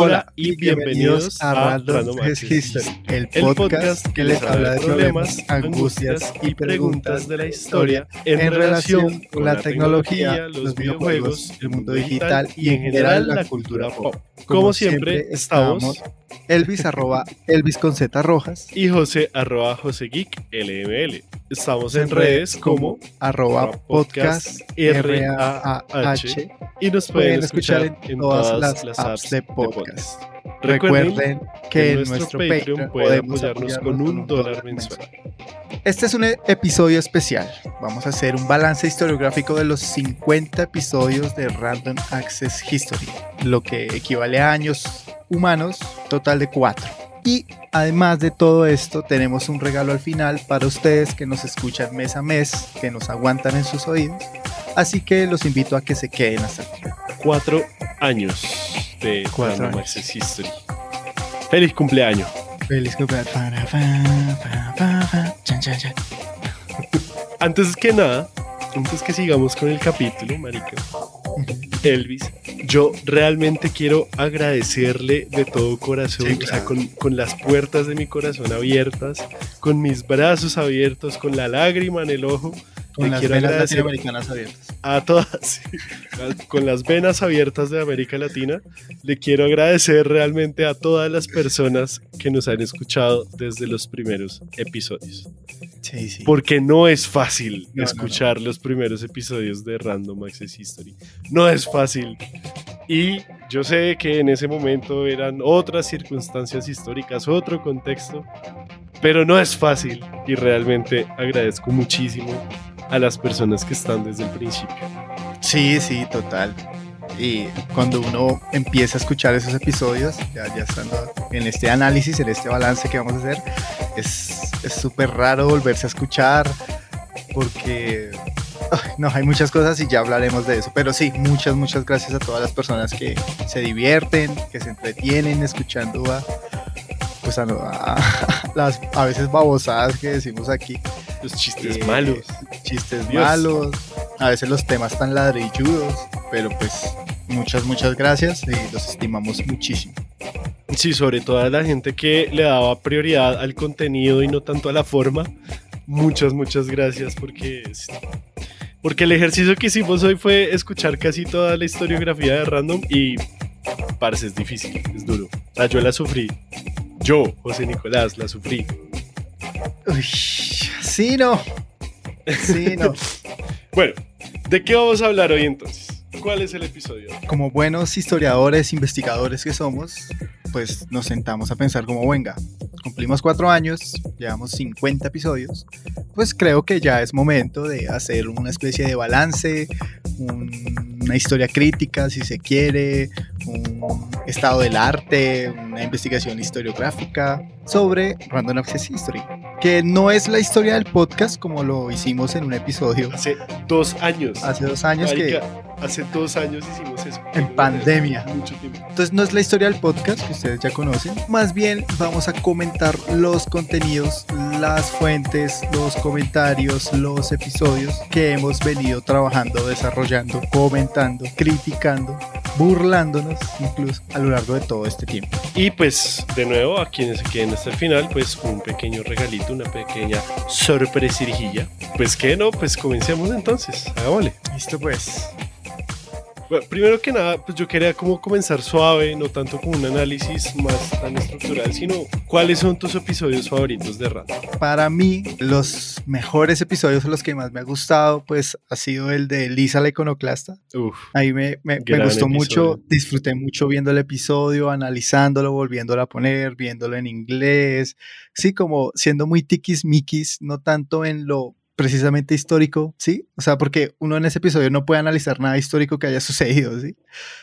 Hola y bienvenidos a Random History, el podcast que les habla de problemas, angustias y preguntas de la historia en relación con la tecnología, los videojuegos, el mundo digital y en general la cultura pop. Como siempre estamos Elvis arroba Elvis con Z Rojas y José arroba José Geek LML. Estamos en redes como arroba podcast R-A-H y nos pueden escuchar en todas las apps de podcast. Recuerden, que en nuestro, Patreon pueden apoyarnos con un dólar mensual. Este es un episodio especial. Vamos a hacer un balance historiográfico de los 50 episodios de Random Access History, lo que equivale a años humanos, total de 4. Y además de todo esto, tenemos un regalo al final para ustedes que nos escuchan mes a mes, que nos aguantan en sus oídos. Así que los invito a que se queden hasta aquí. Cuatro años de Cuatro History. Feliz cumpleaños. Feliz cumpleaños. Antes que nada, antes que sigamos con el capítulo, marica, Elvis, yo realmente quiero agradecerle de todo corazón, o sea, con, con, las puertas de mi corazón abiertas, con mis brazos abiertos, con la lágrima en el ojo, con las venas latinoamericanas abiertas. A todas, con las venas abiertas de América Latina, le quiero agradecer realmente a todas las personas que nos han escuchado desde los primeros episodios. Sí, sí. Porque no es fácil escuchar los primeros episodios de Random Access History. No es fácil. Y yo sé que en ese momento eran otras circunstancias históricas, otro contexto, pero no es fácil y realmente agradezco muchísimo a las personas que están desde el principio. Sí, sí, total. Y cuando uno empieza a escuchar esos episodios, ya, ya estando en este análisis, en este balance que vamos a hacer, es súper raro volverse a escuchar porque no, hay muchas cosas y ya hablaremos de eso. Pero sí, muchas, muchas gracias a todas las personas que se divierten, que se entretienen escuchando a, pues a, las a veces babosadas que decimos aquí. Los chistes malos. Chistes malos. A veces los temas tan ladrilludos. Pero pues muchas, muchas gracias y los estimamos muchísimo. Sí, sobre todo a la gente que le daba prioridad al contenido y no tanto a la forma. Muchas, muchas gracias porque, porque el ejercicio que hicimos hoy fue escuchar casi toda la historiografía de Random y parece es difícil, es duro. O sea, yo la sufrí. Yo, José Nicolás, la sufrí. Uy, sí, no. Sí, no. bueno, ¿de qué vamos a hablar hoy entonces? ¿Cuál es el episodio? Como buenos historiadores, investigadores que somos, pues nos sentamos a pensar como, venga, cumplimos cuatro años, llevamos 50 episodios, pues creo que ya es momento de hacer una especie de balance, una historia crítica, si se quiere, un estado del arte, una investigación historiográfica sobre Random Access History, que no es la historia del podcast como lo hicimos en un episodio. Hace dos años. Hace dos años que hace dos años hicimos eso. En pandemia. Entonces no es la historia del podcast que ustedes ya conocen. Más bien vamos a comentar los contenidos, las fuentes, los comentarios, los episodios que hemos venido trabajando, desarrollando, comentando, criticando, burlándonos incluso a lo largo de todo este tiempo. Y pues de nuevo a quienes se queden hasta el final, pues un pequeño regalito, una pequeña sorpresirjilla. Pues que no, pues comencemos entonces. Hagámosle. Listo pues. Bueno, primero que nada, pues yo quería como comenzar suave, no tanto con un análisis más tan estructural, sino cuáles son tus episodios favoritos de Random. Para mí, los mejores episodios, los que más me ha gustado, pues ha sido el de Lisa la iconoclasta. Uf, Ahí me, me, gustó mucho, disfruté mucho viendo el episodio, analizándolo, volviéndolo a poner, viéndolo en inglés, sí, como siendo muy tiquis-miquis, no tanto en lo precisamente histórico, ¿sí? O sea, porque uno en ese episodio no puede analizar nada histórico que haya sucedido, ¿sí?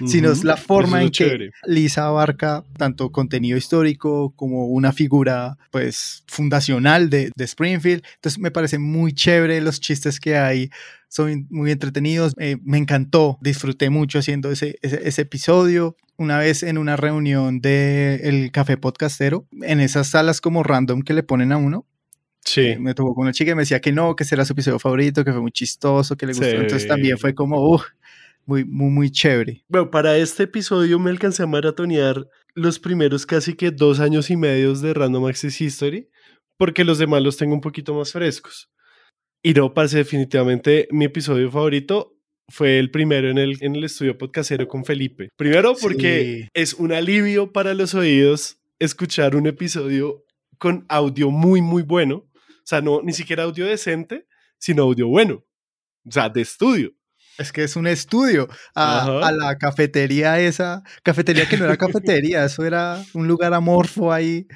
Sino es la forma en que Lisa abarca tanto contenido histórico como una figura, pues, fundacional de, Springfield. Entonces me parece muy chévere los chistes que hay, son muy entretenidos. Eh, me encantó, disfruté mucho haciendo ese, ese, episodio. Una vez en una reunión del el Café Podcastero, en esas salas como random que le ponen a uno, Sí. Me tocó con una chica y me decía que no, que ese era su episodio favorito, que fue muy chistoso, que le gustó. Entonces también fue como, muy, muy, muy chévere. Bueno, para este episodio me alcancé a maratonear los primeros casi que dos años y medio de Random Access History, porque los demás los tengo un poquito más frescos. Y no, parece definitivamente mi episodio favorito fue el primero en el, en el estudio podcastero con Felipe. Primero porque es un alivio para los oídos escuchar un episodio con audio muy, muy bueno. O sea, no ni siquiera audio decente, sino audio bueno. O sea, de estudio. Es que es un estudio. A, la cafetería esa, cafetería que no era cafetería, eso era un lugar amorfo ahí,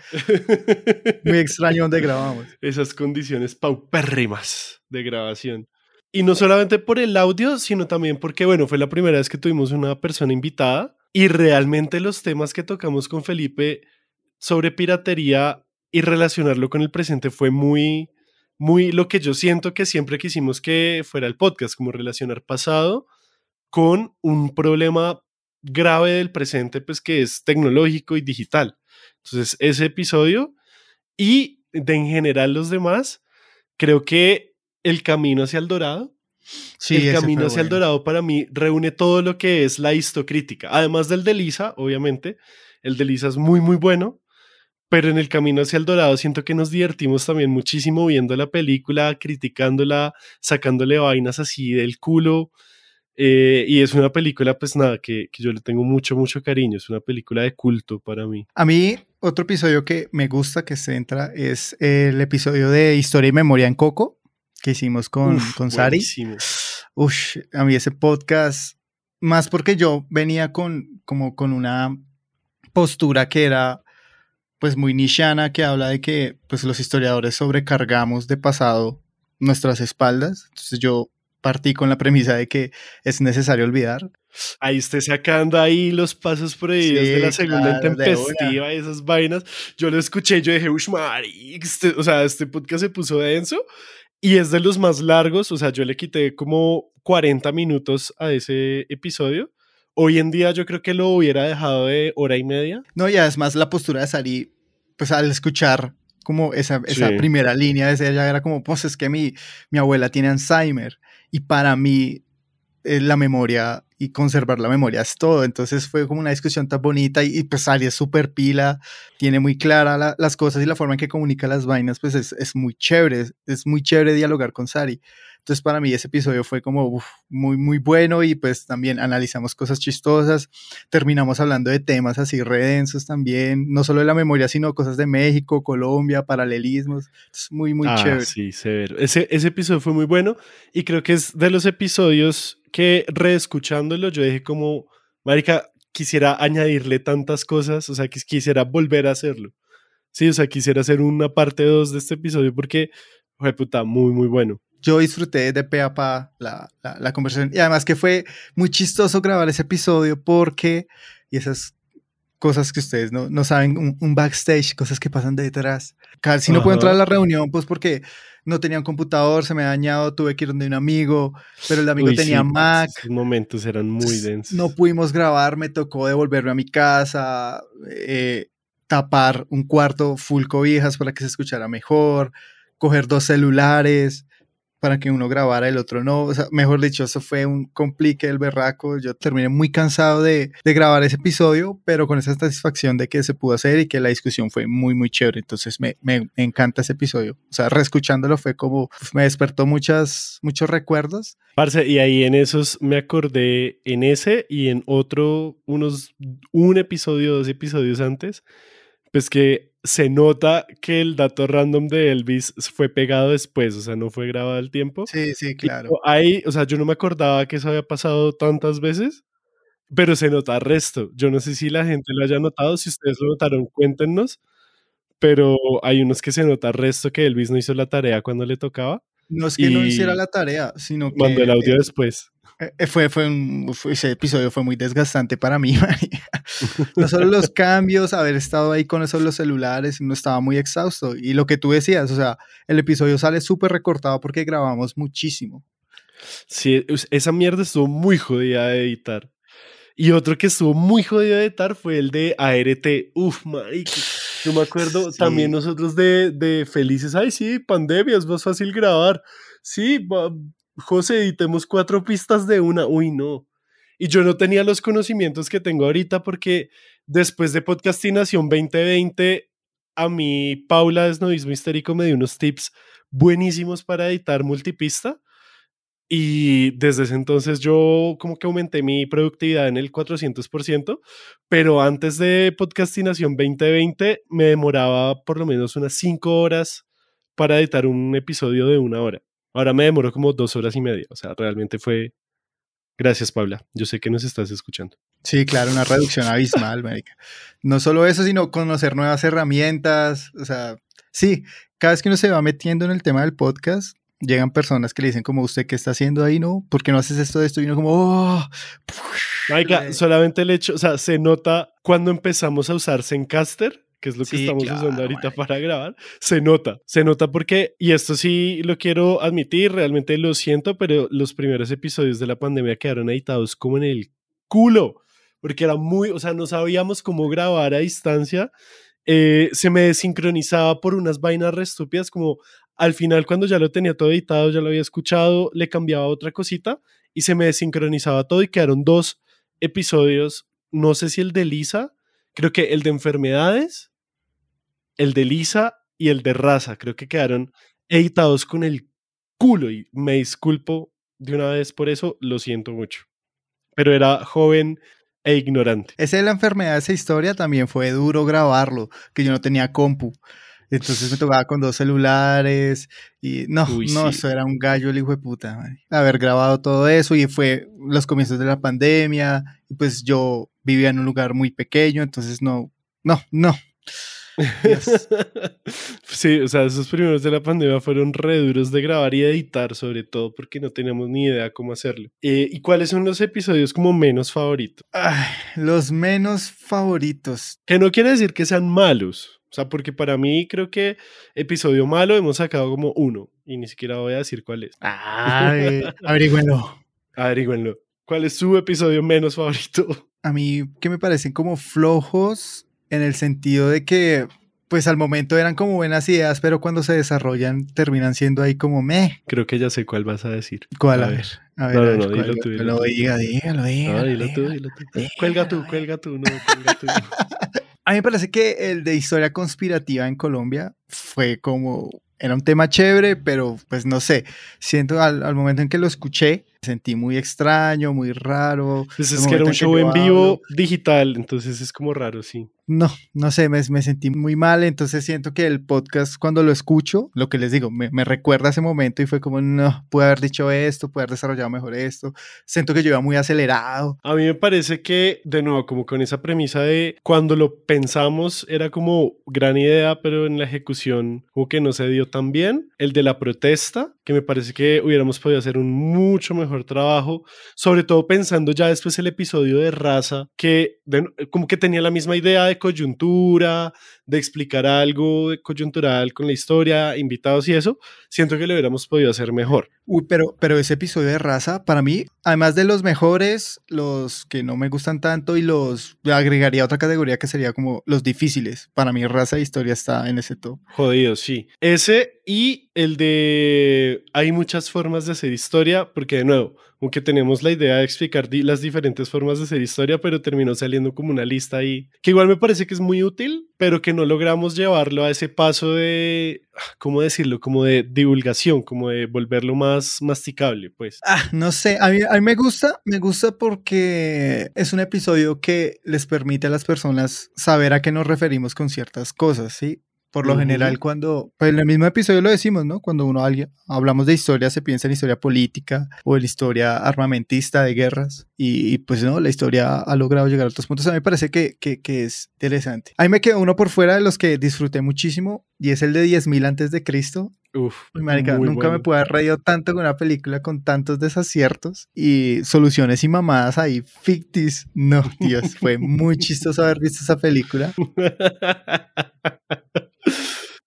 muy extraño donde grabamos. Esas condiciones paupérrimas de grabación. Y no solamente por el audio, sino también porque, bueno, fue la primera vez que tuvimos una persona invitada y realmente los temas que tocamos con Felipe sobre piratería y relacionarlo con el presente fue muy, muy lo que yo siento que siempre quisimos que fuera el podcast, como relacionar pasado con un problema grave del presente, pues que es tecnológico y digital. Entonces, ese episodio y de en general los demás, creo que el camino hacia el dorado. Sí, el camino hacia el dorado para mí reúne todo lo que es la histocrítica, además del de Lisa, obviamente. El de Lisa es muy, muy bueno, pero en el camino hacia el dorado siento que nos divertimos también muchísimo viendo la película, criticándola, sacándole vainas así del culo. Eh, y es una película, pues nada, que, que, yo le tengo mucho, mucho cariño. Es una película de culto para mí. A mí, otro episodio que me gusta que se entra es el episodio de Historia y Memoria en Coco que hicimos con, con Sari. Uf, a mí ese podcast, más porque yo venía con, como con una postura que era pues muy nichana, que habla de que pues los historiadores sobrecargamos de pasado nuestras espaldas. Entonces yo partí con la premisa de que es necesario olvidar. Ahí esté sacando ahí los pasos por ahí de la segunda intempestiva y esas vainas. Yo lo escuché, yo dije, ush, este, o sea, este podcast se puso denso y es de los más largos, o sea, yo le quité como 40 minutos a ese episodio. Hoy en día yo creo que lo hubiera dejado de hora y media. No, y además la postura de Sari, pues al escuchar como esa, esa primera línea de ella era como, pues es que mi, mi abuela tiene Alzheimer y para mí eh, la memoria y conservar la memoria es todo. Entonces fue como una discusión tan bonita y, pues Sari es súper pila, tiene muy clara las cosas y la forma en que comunica las vainas, pues es, es muy chévere, es muy chévere dialogar con Sari. Entonces para mí ese episodio fue como muy, muy bueno y pues también analizamos cosas chistosas, terminamos hablando de temas así redensos también, no solo de la memoria, sino cosas de México, Colombia, paralelismos. Es muy, muy ah, chévere. Sí, severo. Ese, ese episodio fue muy bueno y creo que es de los episodios que reescuchándolo yo dije como, Marica, quisiera añadirle tantas cosas, o sea, que quisiera volver a hacerlo. Sí, o sea, quisiera hacer una parte 2 de este episodio porque fue puta, muy, muy bueno yo disfruté de pe a pa la, la, conversación. Y además que fue muy chistoso grabar ese episodio porque, y esas cosas que ustedes no, no saben, un, backstage, cosas que pasan detrás. Casi no puedo entrar a la reunión, pues porque no tenía un computador, se me ha dañado, tuve que ir donde un amigo, pero el amigo tenía Mac. Esos momentos eran muy densos. No pudimos grabar, me tocó devolverme a mi casa, eh, tapar un cuarto full cobijas para que se escuchara mejor, coger dos celulares para que uno grabara, el otro no. O sea, mejor dicho, eso fue un complique del berraco. Yo terminé muy cansado de, grabar ese episodio, pero con esa satisfacción de que se pudo hacer y que la discusión fue muy, muy chévere. Entonces me, me, encanta ese episodio. O sea, reescuchándolo fue como, me despertó muchas, muchos recuerdos. Parce, y ahí en esos me acordé en ese y en otro, unos, un episodio, dos episodios antes, pues que se nota que el dato random de Elvis fue pegado después, o sea, no fue grabado al tiempo. Sí, sí, claro. Ahí, o sea, yo no me acordaba que eso había pasado tantas veces, pero se nota resto. Yo no sé si la gente lo haya notado, si ustedes lo notaron, cuéntenos, pero hay unos que se nota resto que Elvis no hizo la tarea cuando le tocaba. No es que no hiciera la tarea, sino que... Mandó el audio después. Eh, fue, fue, un, ese episodio fue muy desgastante para mí. no solo los cambios, haber estado ahí con esos los celulares, no estaba muy exhausto. Y lo que tú decías, o sea, el episodio sale súper recortado porque grabamos muchísimo. Sí, esa mierda estuvo muy jodida de editar. Y otro que estuvo muy jodido de editar fue el de ART. Uf, marico. Yo me acuerdo también nosotros de, de felices. Ay, sí, pandemia, es más fácil grabar. Sí, José, editemos cuatro pistas de una. Uy, no. y yo no tenía los conocimientos que tengo ahorita porque después de Podcastinación 2020, a mí Paula Desnovismo Histérico me dio unos tips buenísimos para editar multipista. Y desde ese entonces yo como que aumenté mi productividad en el 400%, pero antes de Podcastinación 2020 me demoraba por lo menos unas 5 horas para editar un episodio de una hora. Ahora me demoró como dos horas y media. O sea, realmente fue Gracias, Paula. Yo sé que nos estás escuchando. Sí, claro, una reducción abismal. No solo eso, sino conocer nuevas herramientas. O sea, sí, cada vez que uno se va metiendo en el tema del podcast, llegan personas que le dicen como, ¿usted qué está haciendo ahí, no? ¿Por qué no haces esto de esto? Y uno como, ¡oh! solamente el hecho, o sea, se nota cuando empezamos a usar Zencaster que es lo que estamos usando ahorita para grabar, se nota, se nota porque, y esto sí lo quiero admitir, realmente lo siento, pero los primeros episodios de la pandemia quedaron editados como en el culo, porque era muy, o sea, no sabíamos cómo grabar a distancia, eh, se me desincronizaba por unas vainas re estúpidas, como al final cuando ya lo tenía todo editado, ya lo había escuchado, le cambiaba otra cosita y se me desincronizaba todo y quedaron dos episodios, no sé si el de Lisa, creo que el de enfermedades el de Lisa y el de Raza. Creo que quedaron editados con el culo y me disculpo de una vez por eso, lo siento mucho. Pero era joven e ignorante. Esa de la enfermedad, esa historia también fue duro grabarlo, que yo no tenía compu. Entonces me tocaba con dos celulares y no, no, eso era un gallo el hijo de puta. Haber grabado todo eso y fue los comienzos de la pandemia y pues yo vivía en un lugar muy pequeño, entonces no, no, no, sí, o sea, esos primeros de la pandemia fueron re duros de grabar y editar, sobre todo porque no teníamos ni idea cómo hacerlo. Eh, ¿Y cuáles son los episodios como menos favoritos? los menos favoritos. Que no quiere decir que sean malos. O sea, porque para mí creo que episodio malo hemos sacado como uno y ni siquiera voy a decir cuál es. Ay, averígüenlo. Averígüenlo. ¿Cuál es su episodio menos favorito? A mí que me parecen como flojos en el sentido de que, pues al momento eran como buenas ideas, pero cuando se desarrollan terminan siendo ahí como me. Creo que ya sé cuál vas a decir. ¿Cuál? A, ver. A ver, no, no, no, dilo tú. Lo diga, dígalo, dígalo. dilo tú, dilo tú. Cuelga tú, cuelga tú, no, cuelga tú. A mí me parece que el de historia conspirativa en Colombia fue como era un tema chévere, pero pues no sé, siento al, al, momento en que lo escuché, sentí muy extraño, muy raro. Pues es que era un show en vivo digital, entonces es como raro, sí. No, no sé, me, me, sentí muy mal, entonces siento que el podcast cuando lo escucho, lo que les digo, me, me recuerda ese momento y fue como, no, pude haber dicho esto, pude haber desarrollado mejor esto, siento que yo iba muy acelerado. A mí me parece que, de nuevo, como con esa premisa de cuando lo pensamos era como gran idea, pero en la ejecución como que no se dio tan bien, el de la protesta, que me parece que hubiéramos podido hacer un mucho mejor trabajo, sobre todo pensando ya después el episodio de raza, que como que tenía la misma idea de coyuntura, de explicar algo coyuntural con la historia, invitados y eso, siento que lo hubiéramos podido hacer mejor. Uy, pero, pero ese episodio de raza, para mí, además de los mejores, los que no me gustan tanto y los agregaría otra categoría que sería como los difíciles. Para mí, raza e historia está en ese top. Jodido, sí. Ese y el de hay muchas formas de hacer historia, porque de nuevo, aunque tenemos la idea de explicar las diferentes formas de hacer historia, pero terminó saliendo como una lista ahí, que igual me parece que es muy útil, pero que no logramos llevarlo a ese paso de, ¿cómo decirlo? Como de divulgación, como de volverlo más masticable, pues. Ah, no sé, a mí me gusta, me gusta porque es un episodio que les permite a las personas saber a qué nos referimos con ciertas cosas, ¿sí? Por lo general, cuando, pues en el mismo episodio lo decimos, ¿no? Cuando uno alguien, hablamos de historia, se piensa en historia política o en historia armamentista de guerras. Y, pues no, la historia ha logrado llegar a otros puntos. A mí me parece que, que, que es interesante. Ahí me quedó uno por fuera de los que disfruté muchísimo y es el de 10.000 antes de Cristo. Uf, marica, nunca me pude haber reído tanto con una película con tantos desaciertos y soluciones y mamadas ahí fictis. No, Dios, fue muy chistoso haber visto esa película.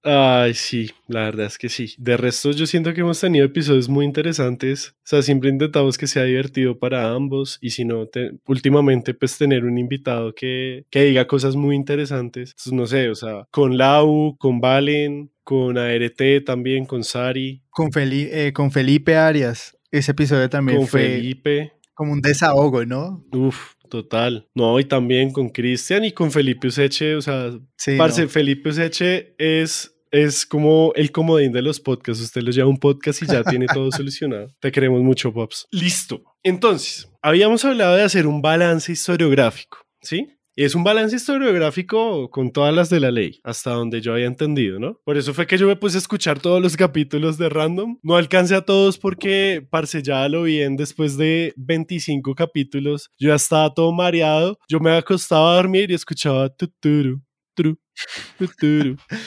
Ay, sí, la verdad es que sí. De resto, yo siento que hemos tenido episodios muy interesantes. O sea, siempre intentamos que sea divertido para ambos. Y si no, últimamente, pues tener un invitado que, que diga cosas muy interesantes. Entonces, no sé, o sea, con Lau, con Valen, con ART también, con Sari. Con, eh, con Felipe Arias. Ese episodio también con fue. Felipe. como un desahogo, ¿no? Uf, total. No, y también con Cristian y con Felipe Useche, o sea, parce, Felipe Useche es es como el comodín de los podcasts. Usted lo lleva un podcast y ya tiene todo solucionado. Te queremos mucho, Pops. Listo. Entonces, habíamos hablado de hacer un balance historiográfico, ¿sí? Es un balance historiográfico con todas las de la ley, hasta donde yo había entendido, ¿no? Por eso fue que yo me puse a escuchar todos los capítulos de Random. No alcancé a todos porque, parce, ya lo bien después de 25 capítulos. Yo ya estaba todo mareado. Yo me acostaba a dormir y escuchaba tuturu,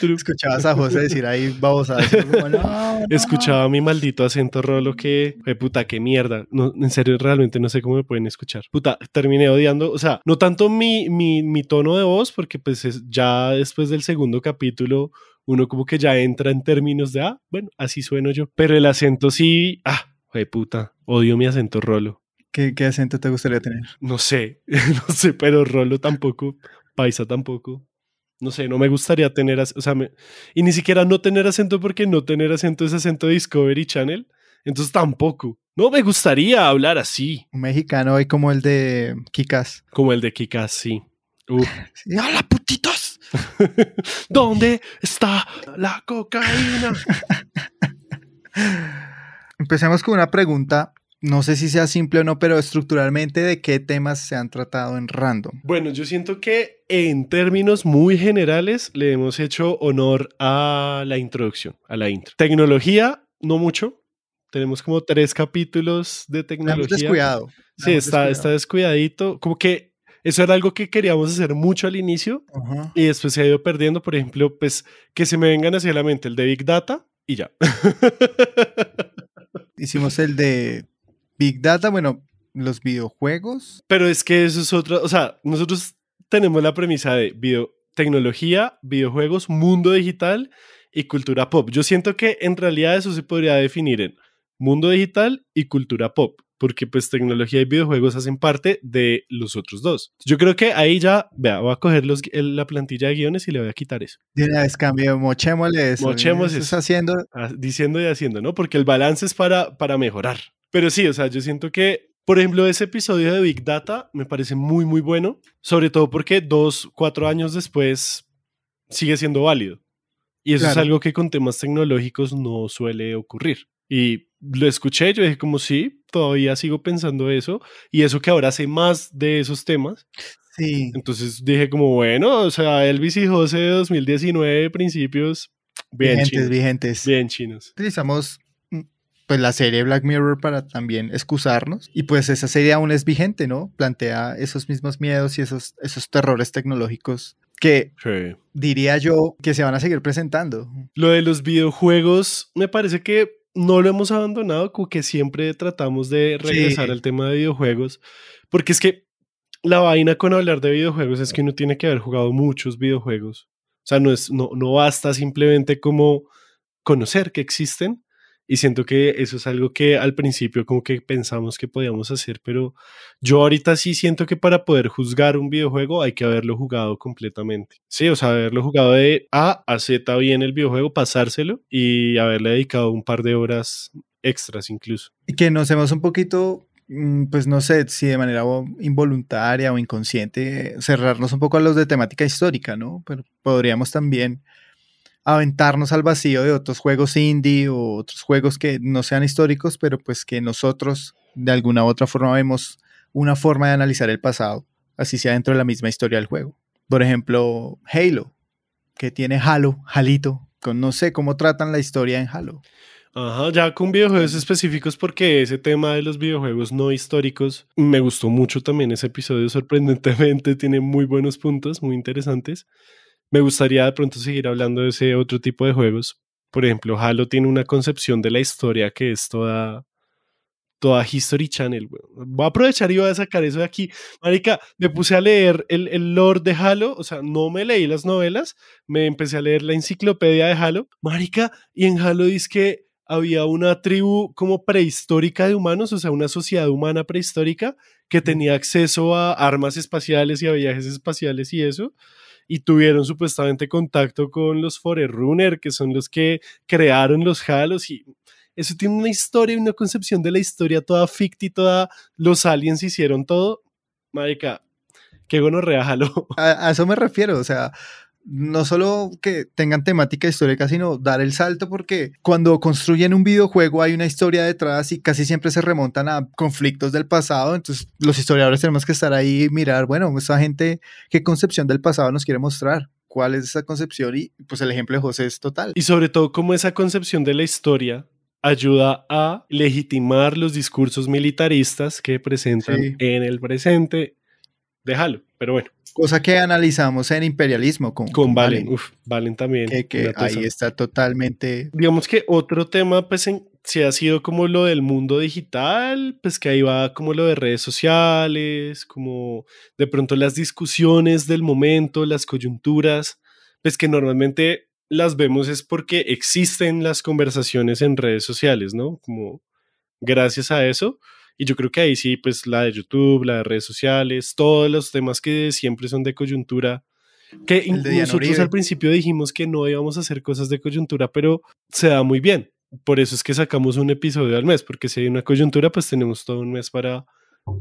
Escuchabas a José decir ahí babosa. Escuchaba mi maldito acento rolo que, puta, qué mierda. No, en serio, realmente no sé cómo me pueden escuchar. Puta, terminé odiando, o sea, no tanto mi, mi, mi tono de voz, porque pues ya después del segundo capítulo uno como que ya entra en términos de, ah, bueno, así sueno yo. Pero el acento sí, ah, puta, odio mi acento rolo. ¿Qué, ¿Qué acento te gustaría tener? No sé, no sé, pero rolo tampoco, paisa tampoco no sé, no me gustaría tener, o sea, y ni siquiera no tener acento porque no tener acento es acento Discovery Channel, entonces tampoco. No me gustaría hablar así. Un mexicano hay como el de Kikas. Como el de Kikas, sí. ¡Hola, putitos! ¿Dónde está la cocaína? Empecemos con una pregunta no sé si sea simple o no, pero estructuralmente, ¿de qué temas se han tratado en Random? Bueno, yo siento que en términos muy generales le hemos hecho honor a la introducción, a la intro. Tecnología, no mucho. Tenemos como tres capítulos de tecnología. Hemos descuidado. Sí, está, está descuidadito. Como que eso era algo que queríamos hacer mucho al inicio y después se ha ido perdiendo. Por ejemplo, pues que se me vengan hacia la mente el de Big Data y ya. Hicimos el de Big Data, bueno, los videojuegos. Pero es que eso es otra, o sea, nosotros tenemos la premisa de video, tecnología, videojuegos, mundo digital y cultura pop. Yo siento que en realidad eso se podría definir en mundo digital y cultura pop, porque pues tecnología y videojuegos hacen parte de los otros dos. Yo creo que ahí ya, vea, voy a coger los, la plantilla de guiones y le voy a quitar eso. De una vez cambio, mochémosle eso. Mochemos eso. haciendo. Ah, diciendo y haciendo, ¿no? Porque el balance es para, para mejorar. Pero sí, o sea, yo siento que, por ejemplo, ese episodio de Big Data me parece muy, muy bueno, sobre todo porque dos, cuatro años después sigue siendo válido. Y eso es algo que con temas tecnológicos no suele ocurrir. Y lo escuché, yo dije como sí, todavía sigo pensando eso. Y eso que ahora sé más de esos temas. Sí. Entonces dije como, bueno, o sea, Elvis y José 2019, principios, bien vigentes, chinos. Vigentes. Bien chinos. Utilizamos pues la serie Black Mirror para también excusarnos. Y pues esa serie aún es vigente, ¿no? Plantea esos mismos miedos y esos, esos terrores tecnológicos que diría yo que se van a seguir presentando. Lo de los videojuegos, me parece que no lo hemos abandonado, como que siempre tratamos de regresar al tema de videojuegos, porque es que la vaina con hablar de videojuegos es que uno tiene que haber jugado muchos videojuegos. O sea, no, es, no, no basta simplemente como conocer que existen, y siento que eso es algo que al principio como que pensamos que podíamos hacer, pero yo ahorita sí siento que para poder juzgar un videojuego hay que haberlo jugado completamente. Sí, o sea, haberlo jugado de A a Z bien el videojuego, pasárselo y haberle dedicado un par de horas extras incluso. Y que nos hemos un poquito mm, pues no sé si de manera involuntaria o inconsciente, cerrarnos un poco a los de temática histórica, ¿no? Pero podríamos también aventarnos al vacío de otros juegos indie o otros juegos que no sean históricos, pero pues que nosotros de alguna u otra forma vemos una forma de analizar el pasado, así sea dentro de la misma historia del juego. Por ejemplo, Halo, que tiene Halo, Halito, con no sé cómo tratan la historia en Halo. Ajá, ya con videojuegos específicos porque ese tema de los videojuegos no históricos me gustó mucho también ese episodio sorprendentemente, tiene muy buenos puntos, muy interesantes me gustaría de pronto seguir hablando de ese otro tipo de juegos. Por ejemplo, Halo tiene una concepción de la historia que es toda, toda History Channel. Voy a aprovechar y voy a sacar eso de aquí. Marica, me puse a leer el, el lore de Halo, o sea, no me leí las novelas, me empecé a leer la enciclopedia de Halo. Marica, y en Halo dice que había una tribu como prehistórica de humanos, o sea, una sociedad humana prehistórica que tenía acceso a armas espaciales y a viajes espaciales y eso y tuvieron supuestamente contacto con los Forerunner, que son los que crearon los Halos y eso tiene una historia y una concepción de la historia toda ficti, toda los aliens hicieron todo. Marica, qué bueno, reájalo. A, a eso me refiero, o sea, no solo que tengan temática histórica, sino dar el salto porque cuando construyen un videojuego hay una historia detrás y casi siempre se remontan a conflictos del pasado, entonces los historiadores tenemos que estar ahí y mirar, bueno, esa gente, ¿qué concepción del pasado nos quiere mostrar? ¿Cuál es esa concepción? Y pues el ejemplo de José es total. Y sobre todo cómo esa concepción de la historia ayuda a legitimar los discursos militaristas que presentan en el presente. Déjalo, pero bueno. Cosa que analizamos en imperialismo con, con, Valen. Uf, Valen también. Que, ahí está totalmente. Digamos que otro tema, pues, en, si ha sido como lo del mundo digital, pues que ahí va como lo de redes sociales, como de pronto las discusiones del momento, las coyunturas, pues que normalmente las vemos es porque existen las conversaciones en redes sociales, ¿no? Como gracias a eso y yo creo que ahí sí, pues la de YouTube, la de redes sociales, todos los temas que siempre son de coyuntura, que nosotros al principio dijimos que no íbamos a hacer cosas de coyuntura, pero se da muy bien. Por eso es que sacamos un episodio al mes, porque si hay una coyuntura, pues tenemos todo un mes para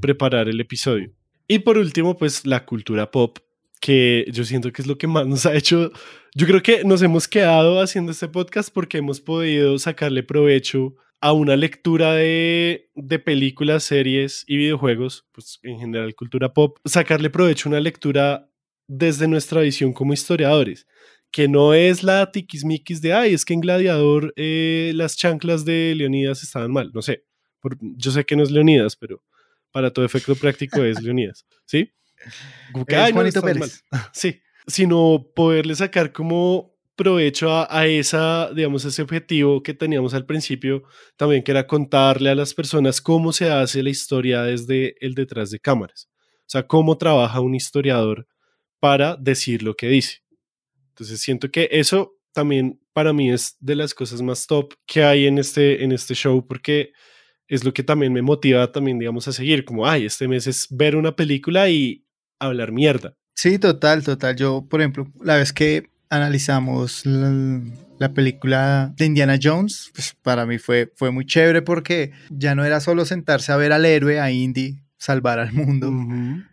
preparar el episodio. Y por último, pues la cultura pop, que yo siento que es lo que más nos ha hecho. Yo creo que nos hemos quedado haciendo este podcast porque hemos podido sacarle provecho a una lectura de, de, películas, series y videojuegos, pues en general cultura pop, sacarle provecho a una lectura desde nuestra visión como historiadores, que no es la tiquismiquis de, ay, es que en Gladiador eh, las chanclas de Leonidas estaban mal, no sé, yo sé que no es Leonidas, pero para todo efecto práctico es Leonidas, ¿sí? Sí, sino poderle sacar como provecho a, esa, digamos, ese objetivo que teníamos al principio, también que era contarle a las personas cómo se hace la historia desde el detrás de cámaras. O sea, cómo trabaja un historiador para decir lo que dice. Entonces siento que eso también para mí es de las cosas más top que hay en este, en este show porque es lo que también me motiva también, digamos, a seguir, como, ay, este mes es ver una película y hablar mierda. Sí, total, total. Yo, por ejemplo, la vez que analizamos la, película de Indiana Jones, pues para mí fue, fue muy chévere porque ya no era solo sentarse a ver al héroe, a Indy, salvar al mundo,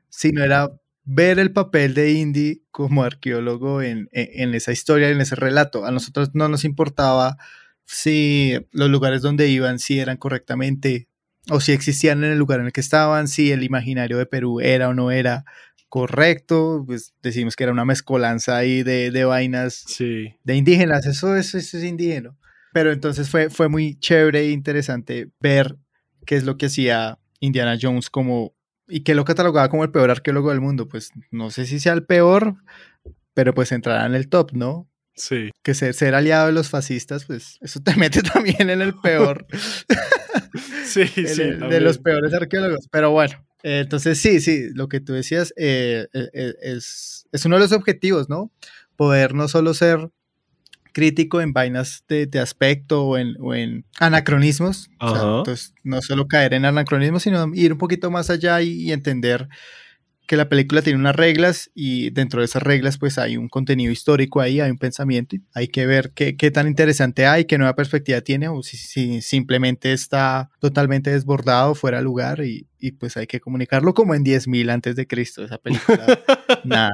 sino era ver el papel de Indy como arqueólogo en, en, esa historia, en ese relato. A nosotros no nos importaba si los lugares donde iban, si eran correctamente o si existían en el lugar en el que estaban, si el imaginario de Perú era o no era correcto, pues decimos que era una mezcolanza ahí de, de vainas de indígenas, eso, eso, es indígena. Pero entonces fue, fue muy chévere e interesante ver qué es lo que hacía Indiana Jones como, y que lo catalogaba como el peor arqueólogo del mundo. Pues no sé si sea el peor, pero pues entrará en el top, ¿no? Sí. Que ser, ser aliado de los fascistas, pues eso te mete también en el peor. sí, sí. de los peores arqueólogos. Pero bueno, entonces, sí, sí, lo que tú decías eh, eh, eh, es, es, uno de los objetivos, ¿no? Poder no solo ser crítico en vainas de, aspecto o en, o en anacronismos, entonces no solo caer en anacronismos, sino ir un poquito más allá y entender que la película tiene unas reglas y dentro de esas reglas pues hay un contenido histórico ahí, hay un pensamiento, y hay que ver qué, qué, tan interesante hay, qué nueva perspectiva tiene o si, si simplemente está totalmente desbordado, fuera de lugar y, y, pues hay que comunicarlo como en 10.000 antes de Cristo, esa película. nada.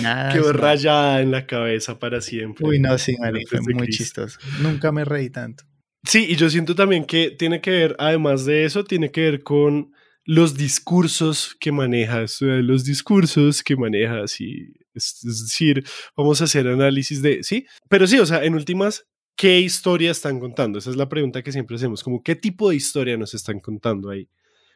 Nada. Quedó rayada en la cabeza para siempre. Uy, no, sí, fue muy chistoso. Nunca me reí tanto. Sí, y yo siento también que tiene que ver, además de eso, tiene que ver con los discursos que manejas, los discursos que manejas y es, decir, vamos a hacer análisis de, sí, pero sí, o sea, en últimas, ¿qué historia están contando? Esa es la pregunta que siempre hacemos, como qué tipo de historia nos están contando ahí.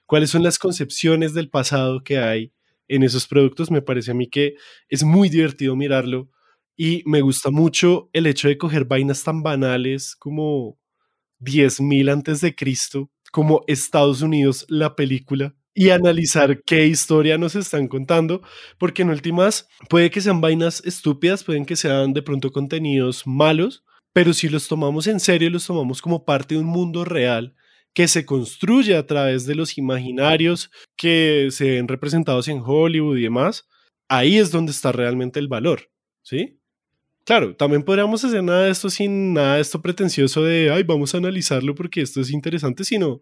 ¿Cuáles son las concepciones del pasado que hay en esos productos? Me parece a mí que es muy divertido mirarlo y me gusta mucho el hecho de coger vainas tan banales como 10.000 antes de Cristo como Estados Unidos, la película, y analizar qué historia nos están contando, porque en últimas puede que sean vainas estúpidas, pueden que sean de pronto contenidos malos, pero si los tomamos en serio, los tomamos como parte de un mundo real que se construye a través de los imaginarios que se ven representados en Hollywood y demás, ahí es donde está realmente el valor, ¿sí? Claro, también podríamos hacer nada de esto sin nada de esto pretencioso de, ay, vamos a analizarlo porque esto es interesante, sino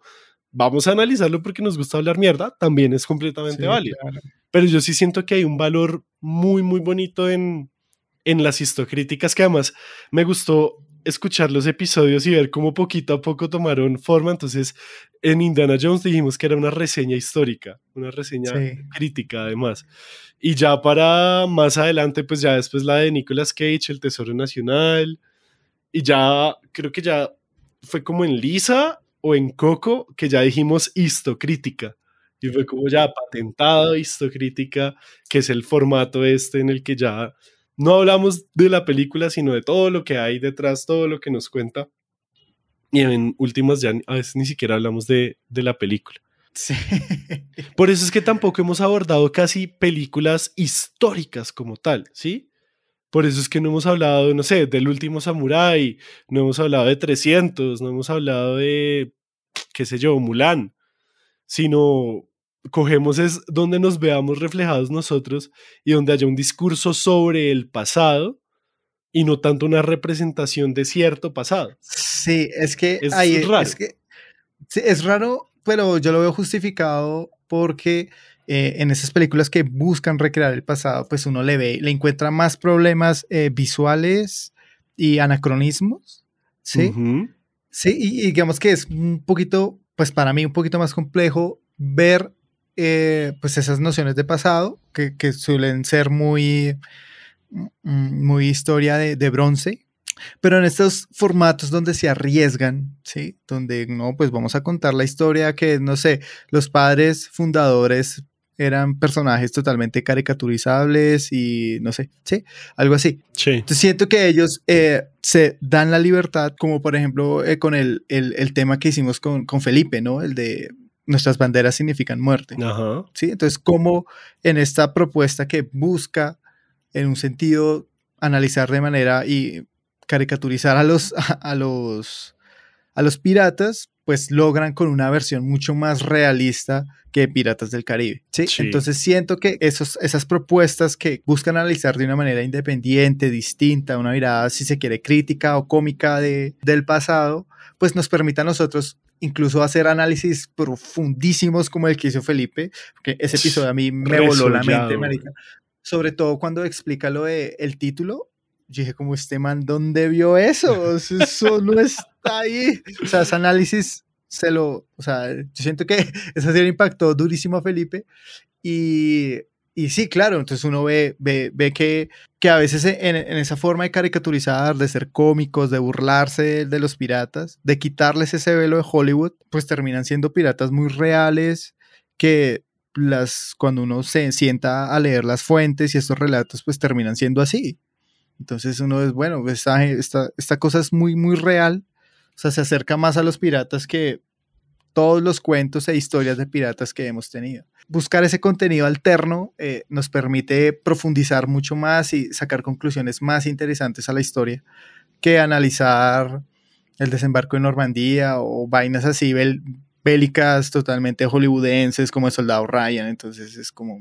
vamos a analizarlo porque nos gusta hablar mierda, también es completamente válido. Pero yo sí siento que hay un valor muy, muy bonito en, en las histocríticas que además me gustó escuchar los episodios y ver cómo poquito a poco tomaron forma. Entonces, en Indiana Jones dijimos que era una reseña histórica, una reseña crítica además. Y ya para más adelante, pues ya después la de Nicolas Cage, El Tesoro Nacional. Y ya creo que ya fue como en Lisa o en Coco que ya dijimos histocrítica. Y fue como ya patentado histocrítica, que es el formato este en el que ya no hablamos de la película, sino de todo lo que hay detrás, todo lo que nos cuenta. Y en últimas ya a veces ni siquiera hablamos de, de la película. Sí. Por eso es que tampoco hemos abordado casi películas históricas como tal, ¿sí? Por eso es que no hemos hablado, no sé, del último Samurai, no hemos hablado de 300, no hemos hablado de, qué sé yo, Mulan, sino cogemos es donde nos veamos reflejados nosotros y donde haya un discurso sobre el pasado y no tanto una representación de cierto pasado. Sí, es que es raro. Es, que, es raro, pero yo lo veo justificado porque eh, en esas películas que buscan recrear el pasado, pues uno le ve, le encuentra más problemas eh, visuales y anacronismos, ¿sí? Sí, y, y digamos que es un poquito, pues para mí un poquito más complejo ver eh, pues esas nociones de pasado que, que, suelen ser muy, mm, muy historia de, de, bronce, pero en estos formatos donde se arriesgan, ¿sí? Donde no, pues vamos a contar la historia que, no sé, los padres fundadores eran personajes totalmente caricaturizables y no sé, ¿sí? Algo así. Sí. Entonces siento que ellos eh, se dan la libertad, como por ejemplo eh, con el, el, el, tema que hicimos con, con Felipe, ¿no? El de nuestras banderas significan muerte. ¿sí? Entonces, ¿cómo en esta propuesta que busca, en un sentido, analizar de manera y caricaturizar a los, a, los, a los piratas, pues logran con una versión mucho más realista que Piratas del Caribe. ¿sí? Entonces siento que esos, esas propuestas que buscan analizar de una manera independiente, distinta, una mirada, si se quiere, crítica o cómica de, del pasado, pues nos permite a nosotros incluso hacer análisis profundísimos como el que hizo Felipe, que ese episodio a mí me voló la mente, marica. Sobre todo cuando explica lo de el título, yo dije como este man, ¿dónde vio eso? Eso no está ahí. O sea, ese análisis se lo, o sea, yo siento que esa serie impactó durísimo a Felipe y y sí, claro, entonces uno ve, ve, ve que, que a veces en, en, esa forma de caricaturizar, de ser cómicos, de burlarse de los piratas, de quitarles ese velo de Hollywood, pues terminan siendo piratas muy reales que las, cuando uno se sienta a leer las fuentes y estos relatos, pues terminan siendo así. Entonces uno es, bueno, esta, esta, esta cosa es muy, muy real. O sea, se acerca más a los piratas que todos los cuentos e historias de piratas que hemos tenido. Buscar ese contenido alterno eh, nos permite profundizar mucho más y sacar conclusiones más interesantes a la historia que analizar el desembarco en Normandía o vainas así bélicas totalmente hollywoodenses como el soldado Ryan. Entonces es como,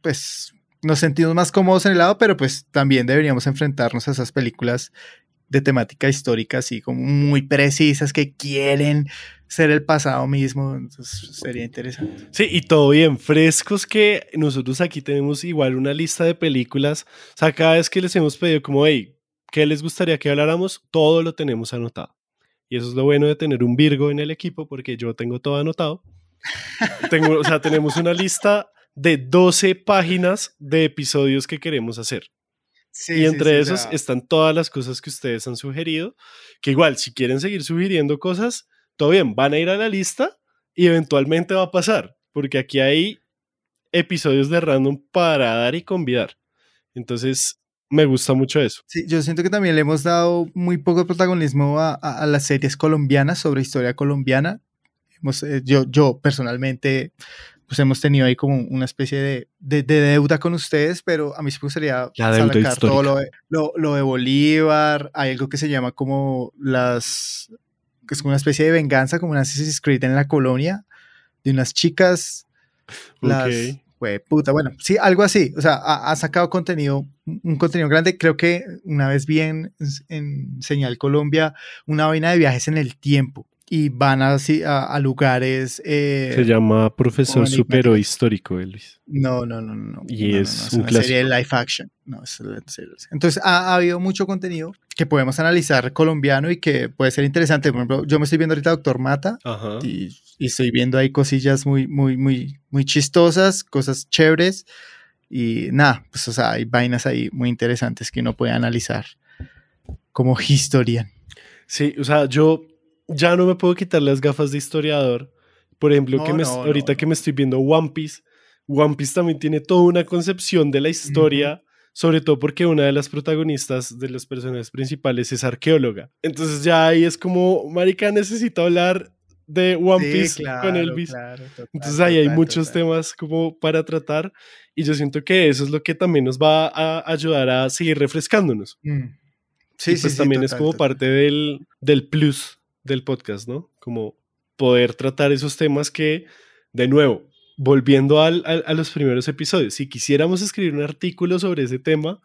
pues nos sentimos más cómodos en el lado, pero pues también deberíamos enfrentarnos a esas películas de temática histórica, así como muy precisas, que quieren ser el pasado mismo. Entonces sería interesante. Sí, y todo bien frescos que nosotros aquí tenemos igual una lista de películas. O sea, cada vez que les hemos pedido como, hey, ¿qué les gustaría que habláramos? Todo lo tenemos anotado. Y eso es lo bueno de tener un Virgo en el equipo, porque yo tengo todo anotado. tengo, o sea, tenemos una lista de 12 páginas de episodios que queremos hacer y entre esos están todas las cosas que ustedes han sugerido, que igual, si quieren seguir sugiriendo cosas, todo bien, van a ir a la lista y eventualmente va a pasar, porque aquí hay episodios de random para dar y convidar. Entonces, me gusta mucho eso. Sí, yo siento que también le hemos dado muy poco protagonismo a, a, las series colombianas sobre historia colombiana. Hemos, eh, yo, yo personalmente pues hemos tenido ahí como una especie de, de, deuda con ustedes, pero a mí sí me gustaría sacar todo lo de, lo, de, Bolívar, hay algo que se llama como las, que es como una especie de venganza, como una Assassin's Creed en la colonia, de unas chicas, las, puta, bueno, sí, algo así, o sea, ha, sacado contenido un contenido grande. Creo que una vez vi en, Señal Colombia una vaina de viajes en el tiempo y van a, a, lugares. Eh, Se llama Profesor Supero Histórico, Luis. No, no, no, no. Y es, una serie de live action. No, es Entonces ha, habido mucho contenido que podemos analizar colombiano y que puede ser interesante. Por ejemplo, yo me estoy viendo ahorita Doctor Mata y, y, estoy viendo ahí cosillas muy, muy, muy, muy chistosas, cosas chéveres. Y nada, pues o sea, hay vainas ahí muy interesantes que uno puede analizar como historian. Sí, o sea, yo ya no me puedo quitar las gafas de historiador. Por ejemplo, que me, ahorita que me estoy viendo One Piece, One Piece también tiene toda una concepción de la historia, sobre todo porque una de las protagonistas de los personajes principales es arqueóloga. Entonces ya ahí es como, marica, necesito hablar de One Piece con Elvis. Entonces ahí hay muchos temas como para tratar y yo siento que eso es lo que también nos va a ayudar a seguir refrescándonos. Mm. Sí, pues también es como parte del, del plus del podcast, ¿no? Como poder tratar esos temas que, de nuevo, volviendo al, a los primeros episodios, si quisiéramos escribir un artículo sobre ese tema,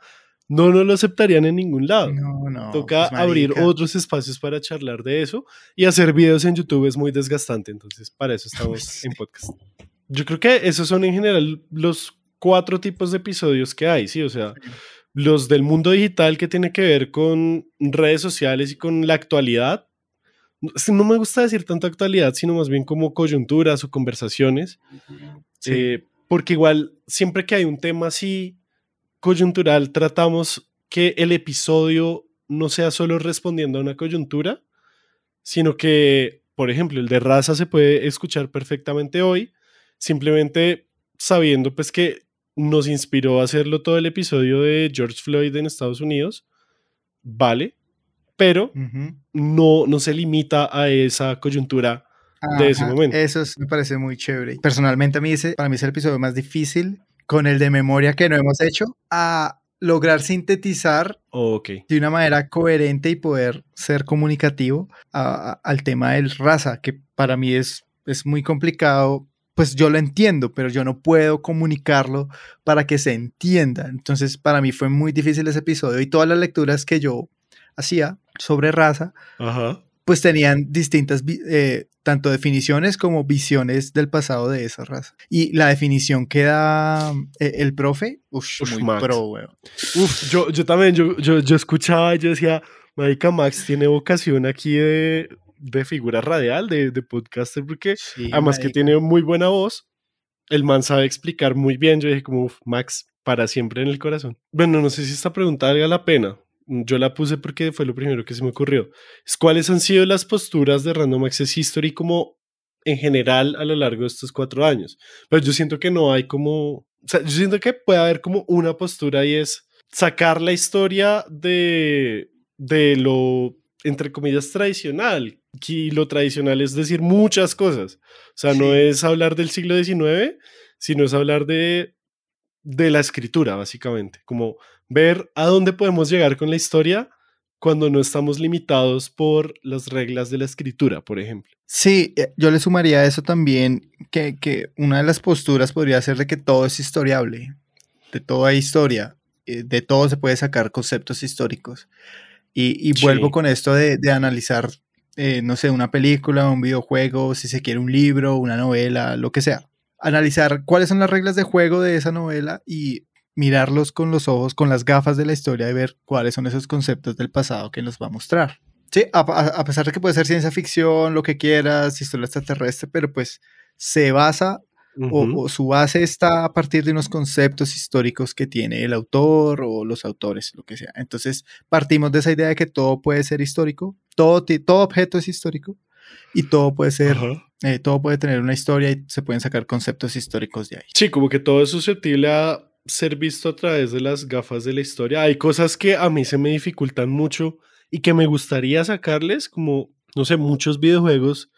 no nos lo aceptarían en ningún lado. No, no. Toca pues, abrir otros espacios para charlar de eso y hacer videos en YouTube es muy desgastante, entonces para eso estamos en podcast. Yo creo que esos son en general los cuatro tipos de episodios que hay, ¿sí? O sea, los del mundo digital que tiene que ver con redes sociales y con la actualidad. No me gusta decir tanto actualidad, sino más bien como coyunturas o conversaciones. Eh, porque igual, siempre que hay un tema así coyuntural, tratamos que el episodio no sea solo respondiendo a una coyuntura, sino que, por ejemplo, el de raza se puede escuchar perfectamente hoy, simplemente sabiendo pues que nos inspiró a hacerlo todo el episodio de George Floyd en Estados Unidos, vale, pero no, no se limita a esa coyuntura de ese momento. Eso me parece muy chévere. Personalmente a mí ese, para mí es el episodio más difícil con el de memoria que no hemos hecho a lograr sintetizar de una manera coherente y poder ser comunicativo al tema del raza, que para mí es, es muy complicado pues yo lo entiendo, pero yo no puedo comunicarlo para que se entienda. Entonces, para mí fue muy difícil ese episodio y todas las lecturas que yo hacía sobre raza, pues tenían distintas, eh, tanto definiciones como visiones del pasado de esa raza. Y la definición que da eh, el profe, uf, muy pro, weón. Uf, yo, yo también, yo, yo, yo escuchaba y yo decía, Marica Max tiene vocación aquí de, de figura radial, de, de podcaster, porque además que tiene muy buena voz, el man sabe explicar muy bien. Yo dije como, Max, para siempre en el corazón. Bueno, no sé si esta pregunta valga la pena. Yo la puse porque fue lo primero que se me ocurrió. ¿Cuáles han sido las posturas de Random Access History como en general a lo largo de estos cuatro años? Pero yo siento que no hay como, o sea, yo siento que puede haber como una postura y es sacar la historia de, de lo entre comillas, tradicional. Y lo tradicional es decir muchas cosas. O sea, no es hablar del siglo XIX, sino es hablar de, de la escritura, básicamente. Como ver a dónde podemos llegar con la historia cuando no estamos limitados por las reglas de la escritura, por ejemplo. Sí, eh, yo le sumaría a eso también que, que una de las posturas podría ser de que todo es historiable, de toda historia, eh, de todo se puede sacar conceptos históricos. Y, vuelvo con esto de, analizar, eh, no sé, una película, un videojuego, si se quiere un libro, una novela, lo que sea. Analizar cuáles son las reglas de juego de esa novela y mirarlos con los ojos, con las gafas de la historia y ver cuáles son esos conceptos del pasado que nos va a mostrar. Sí, a, pesar de que puede ser ciencia ficción, lo que quieras, historia extraterrestre, pero pues se basa o, su base está a partir de unos conceptos históricos que tiene el autor o los autores, lo que sea. Entonces, partimos de esa idea de que todo puede ser histórico, todo, todo objeto es histórico y todo puede ser, eh, todo puede tener una historia y se pueden sacar conceptos históricos de ahí. Sí, como que todo es susceptible a ser visto a través de las gafas de la historia. Hay cosas que a mí se me dificultan mucho y que me gustaría sacarles, como, no sé, muchos videojuegos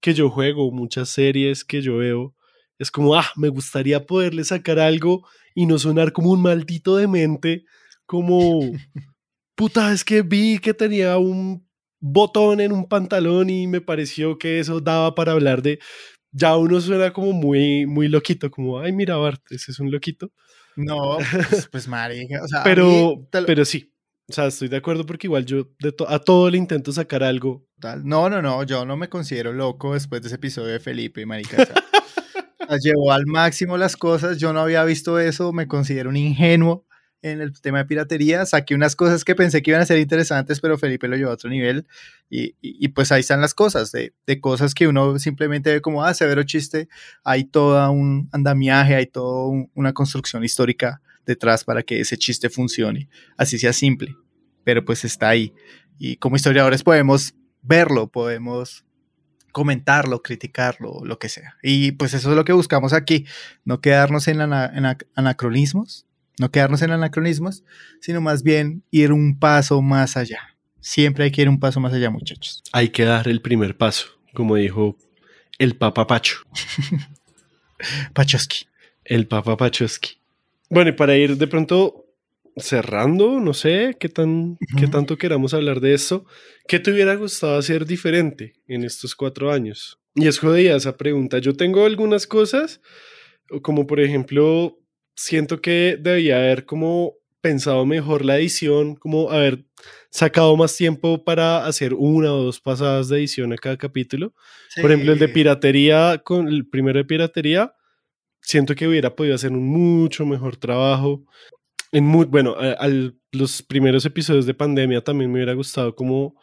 que yo juego, muchas series que yo veo es como, ah, me gustaría poderle sacar algo y no sonar como un maldito demente, como, puta, es que vi que tenía un botón en un pantalón y me pareció que eso daba para hablar de, ya uno suena como muy, muy loquito, como, ay, mira, Bart, ese es un loquito. No, pues, pues marica, o sea, pero, pero sí, o sea, estoy de acuerdo porque igual yo a todo le intento sacar algo. No, no, no, yo no me considero loco después de ese episodio de Felipe, marica. llevó al máximo las cosas, yo no había visto eso, me considero un ingenuo en el tema de piratería, saqué unas cosas que pensé que iban a ser interesantes, pero Felipe lo llevó a otro nivel y, y, pues ahí están las cosas, de, de, cosas que uno simplemente ve como, ah, severo chiste, hay todo un andamiaje, hay toda una construcción histórica detrás para que ese chiste funcione, así sea simple, pero pues está ahí. Y como historiadores podemos verlo, podemos comentarlo, criticarlo, lo que sea. Y pues eso es lo que buscamos aquí, no quedarnos en, en anacronismos, no quedarnos en anacronismos, sino más bien ir un paso más allá. Siempre hay que ir un paso más allá, muchachos. Hay que dar el primer paso, como dijo el Papa Pacho. Pachowski. El Papa Pachowski. Bueno, y para ir de pronto cerrando, no sé qué, tan, qué tanto queramos hablar de esto, ¿qué te hubiera gustado hacer diferente en estos cuatro años? Y es jodida esa pregunta. Yo tengo algunas cosas, como por ejemplo, siento que debía haber como pensado mejor la edición, como haber sacado más tiempo para hacer una o dos pasadas de edición a cada capítulo. Por ejemplo, el de piratería, con el primero de piratería, siento que hubiera podido hacer un mucho mejor trabajo. En muy, bueno, a, los primeros episodios de pandemia también me hubiera gustado como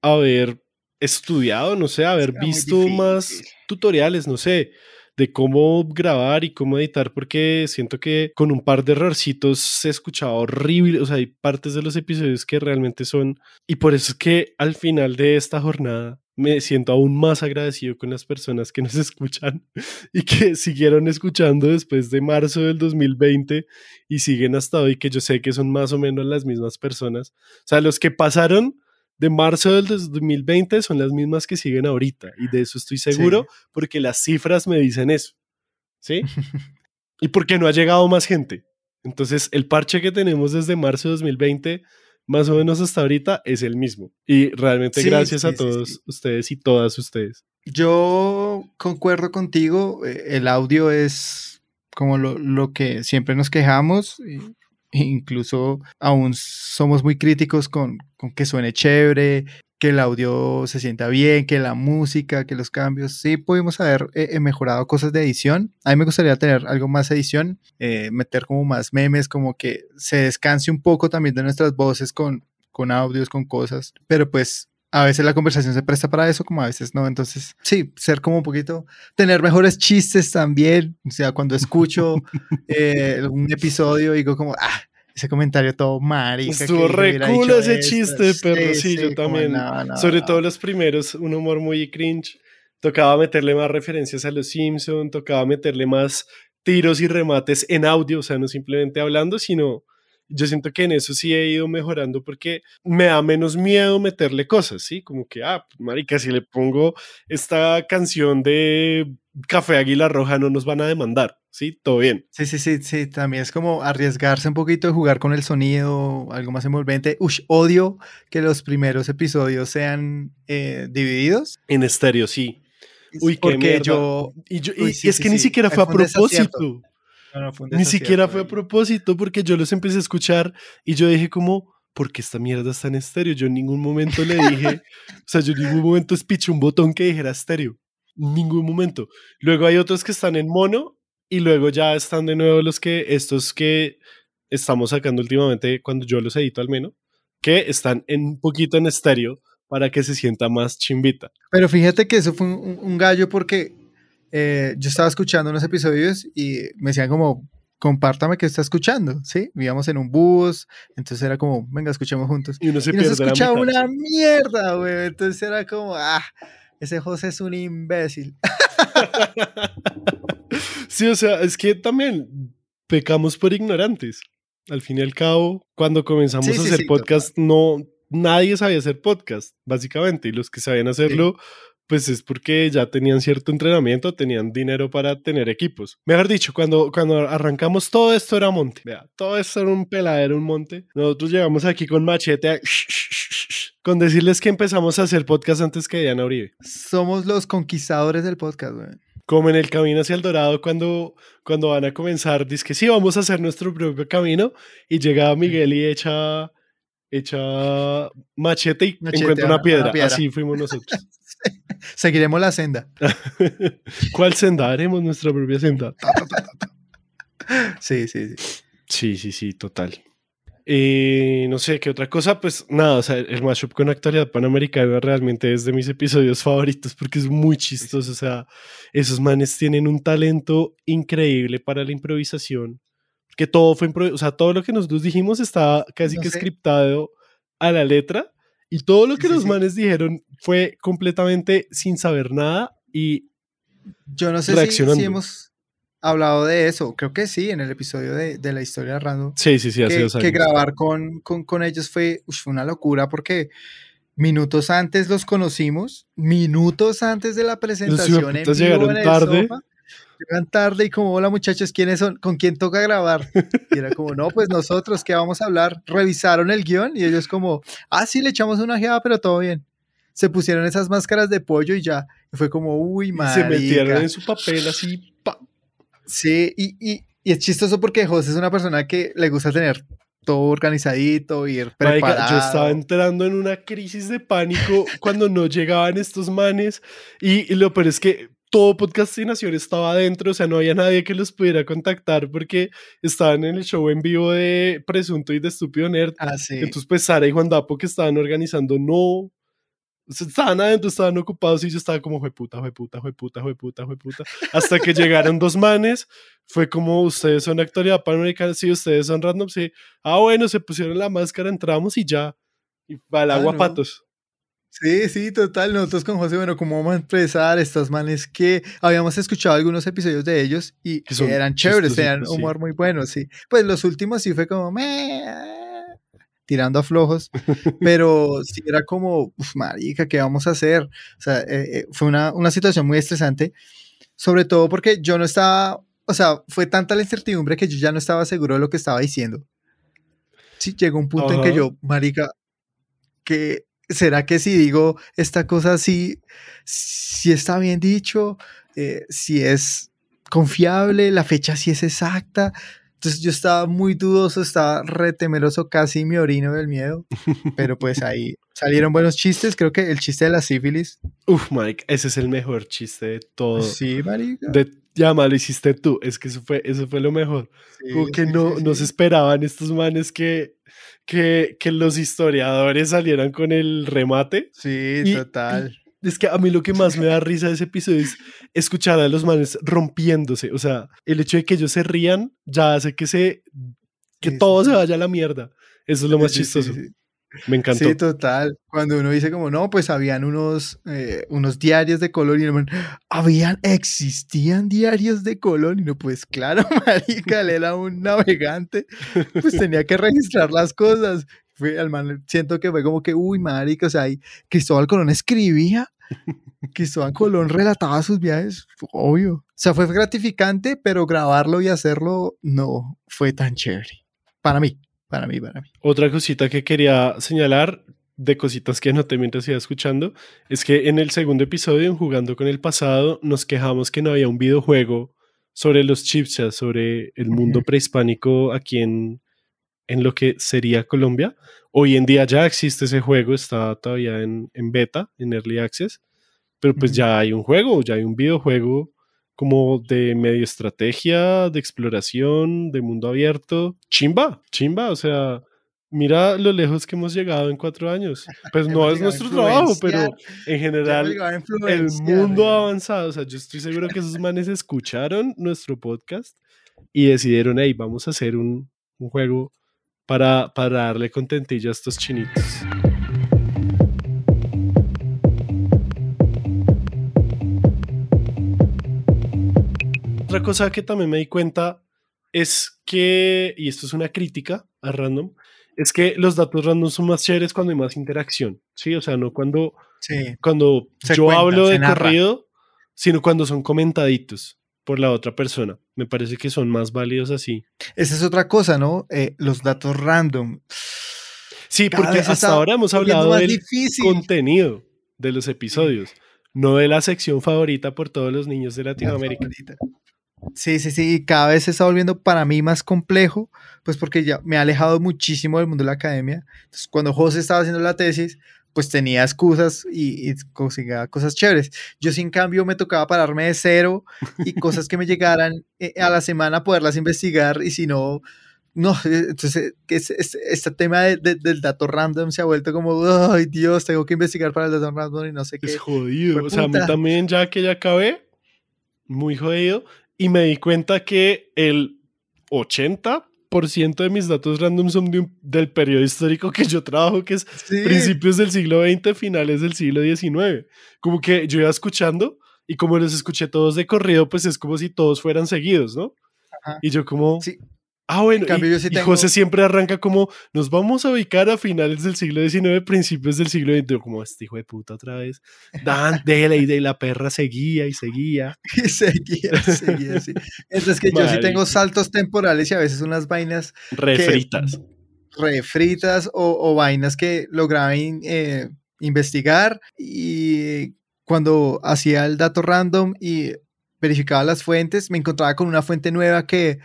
haber estudiado, no sé, haber visto más tutoriales, no sé de cómo grabar y cómo editar, porque siento que con un par de errorcitos se escuchaba horrible, o sea, hay partes de los episodios que realmente son, y por eso es que al final de esta jornada me siento aún más agradecido con las personas que nos escuchan y que siguieron escuchando después de marzo del 2020 y siguen hasta hoy, que yo sé que son más o menos las mismas personas. O sea, los que pasaron de marzo del 2020 son las mismas que siguen ahorita. Y de eso estoy seguro porque las cifras me dicen eso. ¿Sí? y porque no ha llegado más gente. Entonces, el parche que tenemos desde marzo de 2020, más o menos hasta ahorita, es el mismo. Y realmente gracias a todos ustedes y todas ustedes. Yo concuerdo contigo. Eh, el audio es como lo, lo que siempre nos quejamos. Incluso aún somos muy críticos con, con que suene chévere, que el audio se sienta bien, que la música, que los cambios. Sí, pudimos haber eh, eh, mejorado cosas de edición. A mí me gustaría tener algo más edición, eh, meter como más memes, como que se descanse un poco también de nuestras voces con, con audios, con cosas. Pero pues a veces la conversación se presta para eso, como a veces no. Entonces, sí, ser como un poquito, tener mejores chistes también. O sea, cuando escucho eh, un episodio, digo como, ah, ese comentario todo marica. Estuvo re cool ese chiste, pero sí, yo también. Sobre todo los primeros, un humor muy cringe. Tocaba meterle más referencias a los Simpsons, tocaba meterle más tiros y remates en audio, o sea, no simplemente hablando, sino yo siento que en eso sí he ido mejorando porque me da menos miedo meterle cosas, ¿sí? Como que, ah, marica, si le pongo esta canción de Café Águila Roja no nos van a demandar, ¿sí? Todo bien. Sí, sí, sí, sí, también es como arriesgarse un poquito de jugar con el sonido, algo más envolvente. Ush, odio que los primeros episodios sean eh, divididos. En estéreo, sí. Uy, qué yo, y, yo, y es que ni siquiera fue a propósito. Ni siquiera fue a propósito porque yo los empecé a escuchar y yo dije como, ¿por qué esta mierda está en estéreo? Yo en ningún momento le dije, o sea, yo en ningún momento espiché un botón que dijera estéreo. En ningún momento. Luego hay otros que están en mono y luego ya están de nuevo los que, estos que estamos sacando últimamente cuando yo los edito al menos, que están en un poquito en estéreo para que se sienta más chimbita. Pero fíjate que eso fue un gallo porque eh, yo estaba escuchando unos episodios y me decían como, compártame que está escuchando, ¿sí? Vivíamos en un bus, entonces era como, venga, escuchemos juntos. Y uno se, escuchaba una mierda, güey. Entonces era como, ah, ese José es un imbécil. sí, o sea, es que también pecamos por ignorantes. Al fin y al cabo, cuando comenzamos a hacer podcast, no, nadie sabía hacer podcast, básicamente, y los que sabían hacerlo pues es porque ya tenían cierto entrenamiento, tenían dinero para tener equipos. Mejor dicho, cuando, cuando arrancamos todo esto era monte. Vea, todo esto era un peladero, un monte. Nosotros llegamos aquí con machete con decirles que empezamos a hacer podcast antes que Diana Uribe. Somos los conquistadores del podcast, güey. como en el camino hacia el dorado cuando, cuando van a comenzar, dice que sí, vamos a hacer nuestro propio camino y llega Miguel y echa, echa machete y encuentra una piedra. Así fuimos nosotros. Seguiremos la senda. ¿Cuál senda? Haremos nuestra propia senda. sí, sí, sí. Sí, sí, sí, total. Y no sé qué otra cosa, pues nada, o sea, el mashup con actualidad panamericana realmente es de mis episodios favoritos porque es muy chistoso, o sea, esos manes tienen un talento increíble para la improvisación, que todo fue o sea, todo lo que nosotros dijimos estaba casi que scriptado a la letra y todo lo que los manes dijeron fue completamente sin saber nada y yo no sé si hemos hablado de eso, creo que sí, en el episodio de, de la historia random. Sí, sí, sí, que, que grabar con, con, con ellos fue, una locura porque minutos antes los conocimos, minutos antes de la presentación. en llegaron tarde. Llegan tarde y como, hola muchachos, ¿quiénes son? ¿Con quién toca grabar? Y era como, no, pues nosotros, ¿qué vamos a hablar? Revisaron el guion y ellos como, ah, sí, le echamos una geada, pero todo bien. Se pusieron esas máscaras de pollo y ya. Y fue como, uy, madre. Se metieron en su papel así, pa, Sí, y, y, y, es chistoso porque José es una persona que le gusta tener todo organizadito, ir preparado. yo estaba entrando en una crisis de pánico cuando no llegaban estos manes y, lo peor es que todo podcastinación estaba adentro, o sea, no había nadie que los pudiera contactar porque estaban en el show en vivo de Presunto y de Estúpido Nerd. Ah, sí. Entonces, pues Sara y Juan Dapo que estaban organizando, no, estaban adentro, estaban ocupados y yo estaba como, fue puta, fue puta, fue puta, fue puta, fue puta. Hasta que llegaron dos manes, fue como, ustedes son actualidad panamericana, sí, ustedes son random, sí. Ah, bueno, se pusieron la máscara, entramos y ya. Y para el agua patos. Sí, sí, total. Nosotros con José, bueno, como vamos a empezar estos manes que habíamos escuchado algunos episodios de ellos y que eran chéveres, tenían humor muy bueno, sí. Pues los últimos sí fue como, me tirando a flojos, pero sí era como, uf, marica, ¿qué vamos a hacer? O sea, eh, eh, fue una, una situación muy estresante, sobre todo porque yo no estaba, o sea, fue tanta la incertidumbre que yo ya no estaba seguro de lo que estaba diciendo. Sí, llegó un punto en que yo, marica, que será que si digo esta cosa sí, si está bien dicho, eh, si es confiable, la fecha sí es exacta, entonces yo estaba muy dudoso, estaba re temeroso, casi me orino del miedo. Pero pues ahí salieron buenos chistes. Creo que el chiste de la sífilis. Uf, Mike, ese es el mejor chiste de todo. Sí, marica. De, ya, lo hiciste tú. Es que eso fue, eso fue lo mejor. Como que no, no se esperaban estos manes que, que, que los historiadores salieran con el remate. Sí, total. Es que a mí lo que más me da risa de ese episodio es escuchar a los manes rompiéndose. O sea, el hecho de que ellos se rían ya hace que se que todo se vaya a la mierda. Eso es lo más chistoso. Me encantó. Sí, total. Cuando uno dice como, no, pues habían unos, eh, unos diarios de color y no, habían, existían diarios de color y no, pues claro, marica, él era un navegante, pues tenía que registrar las cosas fue, al man, siento que fue como que, uy, marica, o sea, ahí Cristóbal Colón escribía, Cristóbal Colón relataba sus viajes, obvio. O sea, fue gratificante, pero grabarlo y hacerlo no fue tan chévere. Para mí, para mí, para mí. Otra cosita que quería señalar de cositas que noté mientras iba escuchando, es que en el segundo episodio, en Jugando con el Pasado, nos quejamos que no había un videojuego sobre los chips, sobre el mundo prehispánico aquí en, en lo que sería Colombia. Hoy en día ya existe ese juego, está todavía en, beta, en Early Access, pero pues ya hay un juego, ya hay un videojuego como de medio estrategia, de exploración, de mundo abierto. Chimba, chimba, o sea, mira lo lejos que hemos llegado en cuatro años. Pues no es nuestro trabajo, pero en general el mundo ha avanzado. O sea, yo estoy seguro que esos manes escucharon nuestro podcast y decidieron, hey, vamos a hacer un, un juego para, darle contentillo a estos chinitos. Otra cosa que también me di cuenta es que, y esto es una crítica a random, es que los datos random son más chéveres cuando hay más interacción, ¿sí? O sea, no cuando, cuando yo hablo de corrido, sino cuando son comentaditos por la otra persona. Me parece que son más válidos así. Esa es otra cosa, ¿no? Eh, los datos random. Sí, porque hasta ahora hemos hablado del contenido de los episodios. no de la sección favorita por todos los niños de Latinoamérica. Sí, sí, sí, y cada vez se está volviendo para mí más complejo, pues porque ya me ha alejado muchísimo del mundo de la academia. Entonces, cuando José estaba haciendo la tesis, pues tenía excusas y, conseguía cosas chéveres. Yo, sin cambio, me tocaba pararme de cero y cosas que me llegaran eh, a la semana poderlas investigar y si no, no, eh, entonces este tema del dato random se ha vuelto como, ay Dios, tengo que investigar para el dato random y no sé qué. Es jodido, o sea, a mí también ya que ya acabé, muy jodido, y me di cuenta que el 80% de mis datos random son del periodo histórico que yo trabajo, que es principios del siglo XX, finales del siglo XIX. Como que yo iba escuchando y como los escuché todos de corrido, pues es como si todos fueran seguidos, ¿no? Y yo como, sí. Ah, bueno, y, José siempre arranca como, nos vamos a ubicar a finales del siglo XIX, principios del siglo XX, como este hijo de puta otra vez. Dan, de y de la perra seguía y seguía. Y seguía, seguía, sí. Entonces que yo sí tengo saltos temporales y a veces unas vainas... Refritas. refritas o, vainas que lograba eh, investigar y cuando hacía el dato random y verificaba las fuentes, me encontraba con una fuente nueva que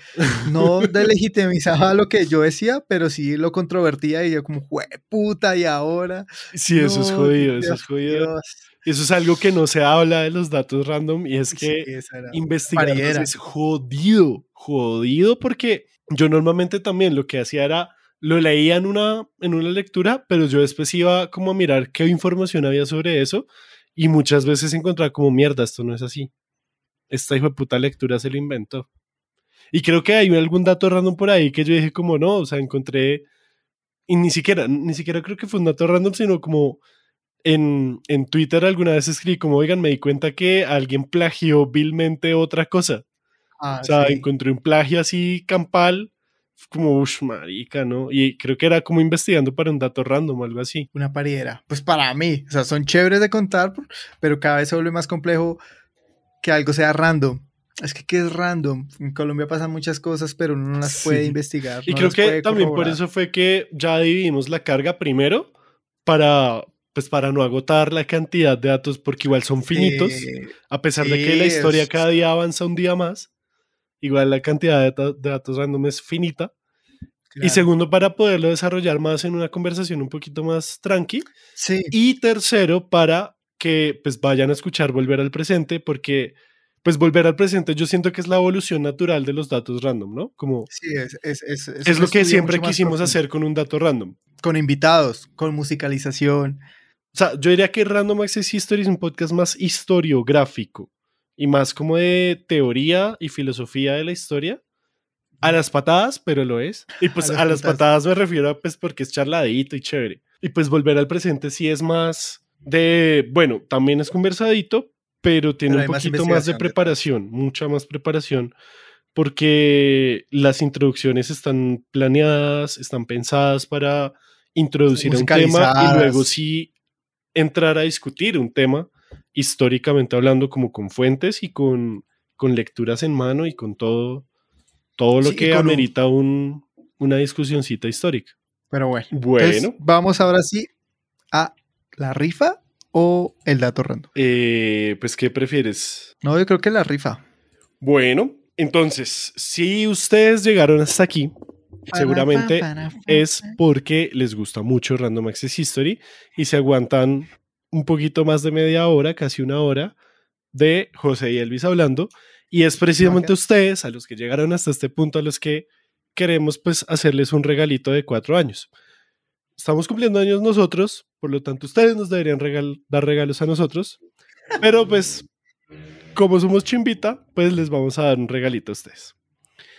no delegitimizaba lo que yo decía, pero sí lo controvertía y yo como, puta, y ahora. Sí, eso es jodido, eso es jodido. Eso es algo que no se habla de los datos random y es que investigar es jodido, jodido porque yo normalmente también lo que hacía era lo leía en una, en una lectura, pero yo después iba como a mirar qué información había sobre eso y muchas veces encontraba como mierda, esto no es así esta hijo de puta lectura se lo inventó. Y creo que hay algún dato random por ahí que yo dije como no, o sea, encontré, y ni siquiera, ni siquiera creo que fue un dato random, sino como en, en Twitter alguna vez escribí como, oigan, me di cuenta que alguien plagió vilmente otra cosa. Ah, o sea, encontré un plagio así campal, como, uff, marica, ¿no? Y creo que era como investigando para un dato random o algo así. Una pariera. Pues para mí, o sea, son chéveres de contar, pero cada vez se vuelve más complejo que algo sea random. Es que, ¿qué es random? En Colombia pasan muchas cosas, pero uno no las puede investigar. Y creo que también por eso fue que ya dividimos la carga primero para, pues para no agotar la cantidad de datos, porque igual son finitos, a pesar de que la historia cada día avanza un día más, igual la cantidad de, datos random es finita. Y segundo, para poderlo desarrollar más en una conversación un poquito más tranqui. Sí. Y tercero, para que pues vayan a escuchar Volver al Presente porque pues Volver al Presente yo siento que es la evolución natural de los datos random, ¿no? Como sí, es, es, es, es lo que siempre quisimos hacer con un dato random. Con invitados, con musicalización. O sea, yo diría que Random Access History es un podcast más historiográfico y más como de teoría y filosofía de la historia. A las patadas, pero lo es. Y pues a, las, patadas. me refiero a pues porque es charladito y chévere. Y pues volver al presente sí es más de, bueno, también es conversadito, pero tiene un poquito más de preparación, mucha más preparación, porque las introducciones están planeadas, están pensadas para introducir un tema y luego sí entrar a discutir un tema históricamente hablando como con fuentes y con, con lecturas en mano y con todo, todo lo que amerita un, una discusioncita histórica. Pero bueno, bueno. vamos ahora sí a ¿La rifa o el dato random? Eh, pues, ¿qué prefieres? No, yo creo que la rifa. Bueno, entonces, si ustedes llegaron hasta aquí, seguramente es porque les gusta mucho Random Access History y se aguantan un poquito más de media hora, casi una hora, de José y Elvis hablando. Y es precisamente ustedes, a los que llegaron hasta este punto, a los que queremos pues hacerles un regalito de cuatro años estamos cumpliendo años nosotros, por lo tanto ustedes nos deberían dar regalos a nosotros, pero pues como somos chimbita, pues les vamos a dar un regalito a ustedes.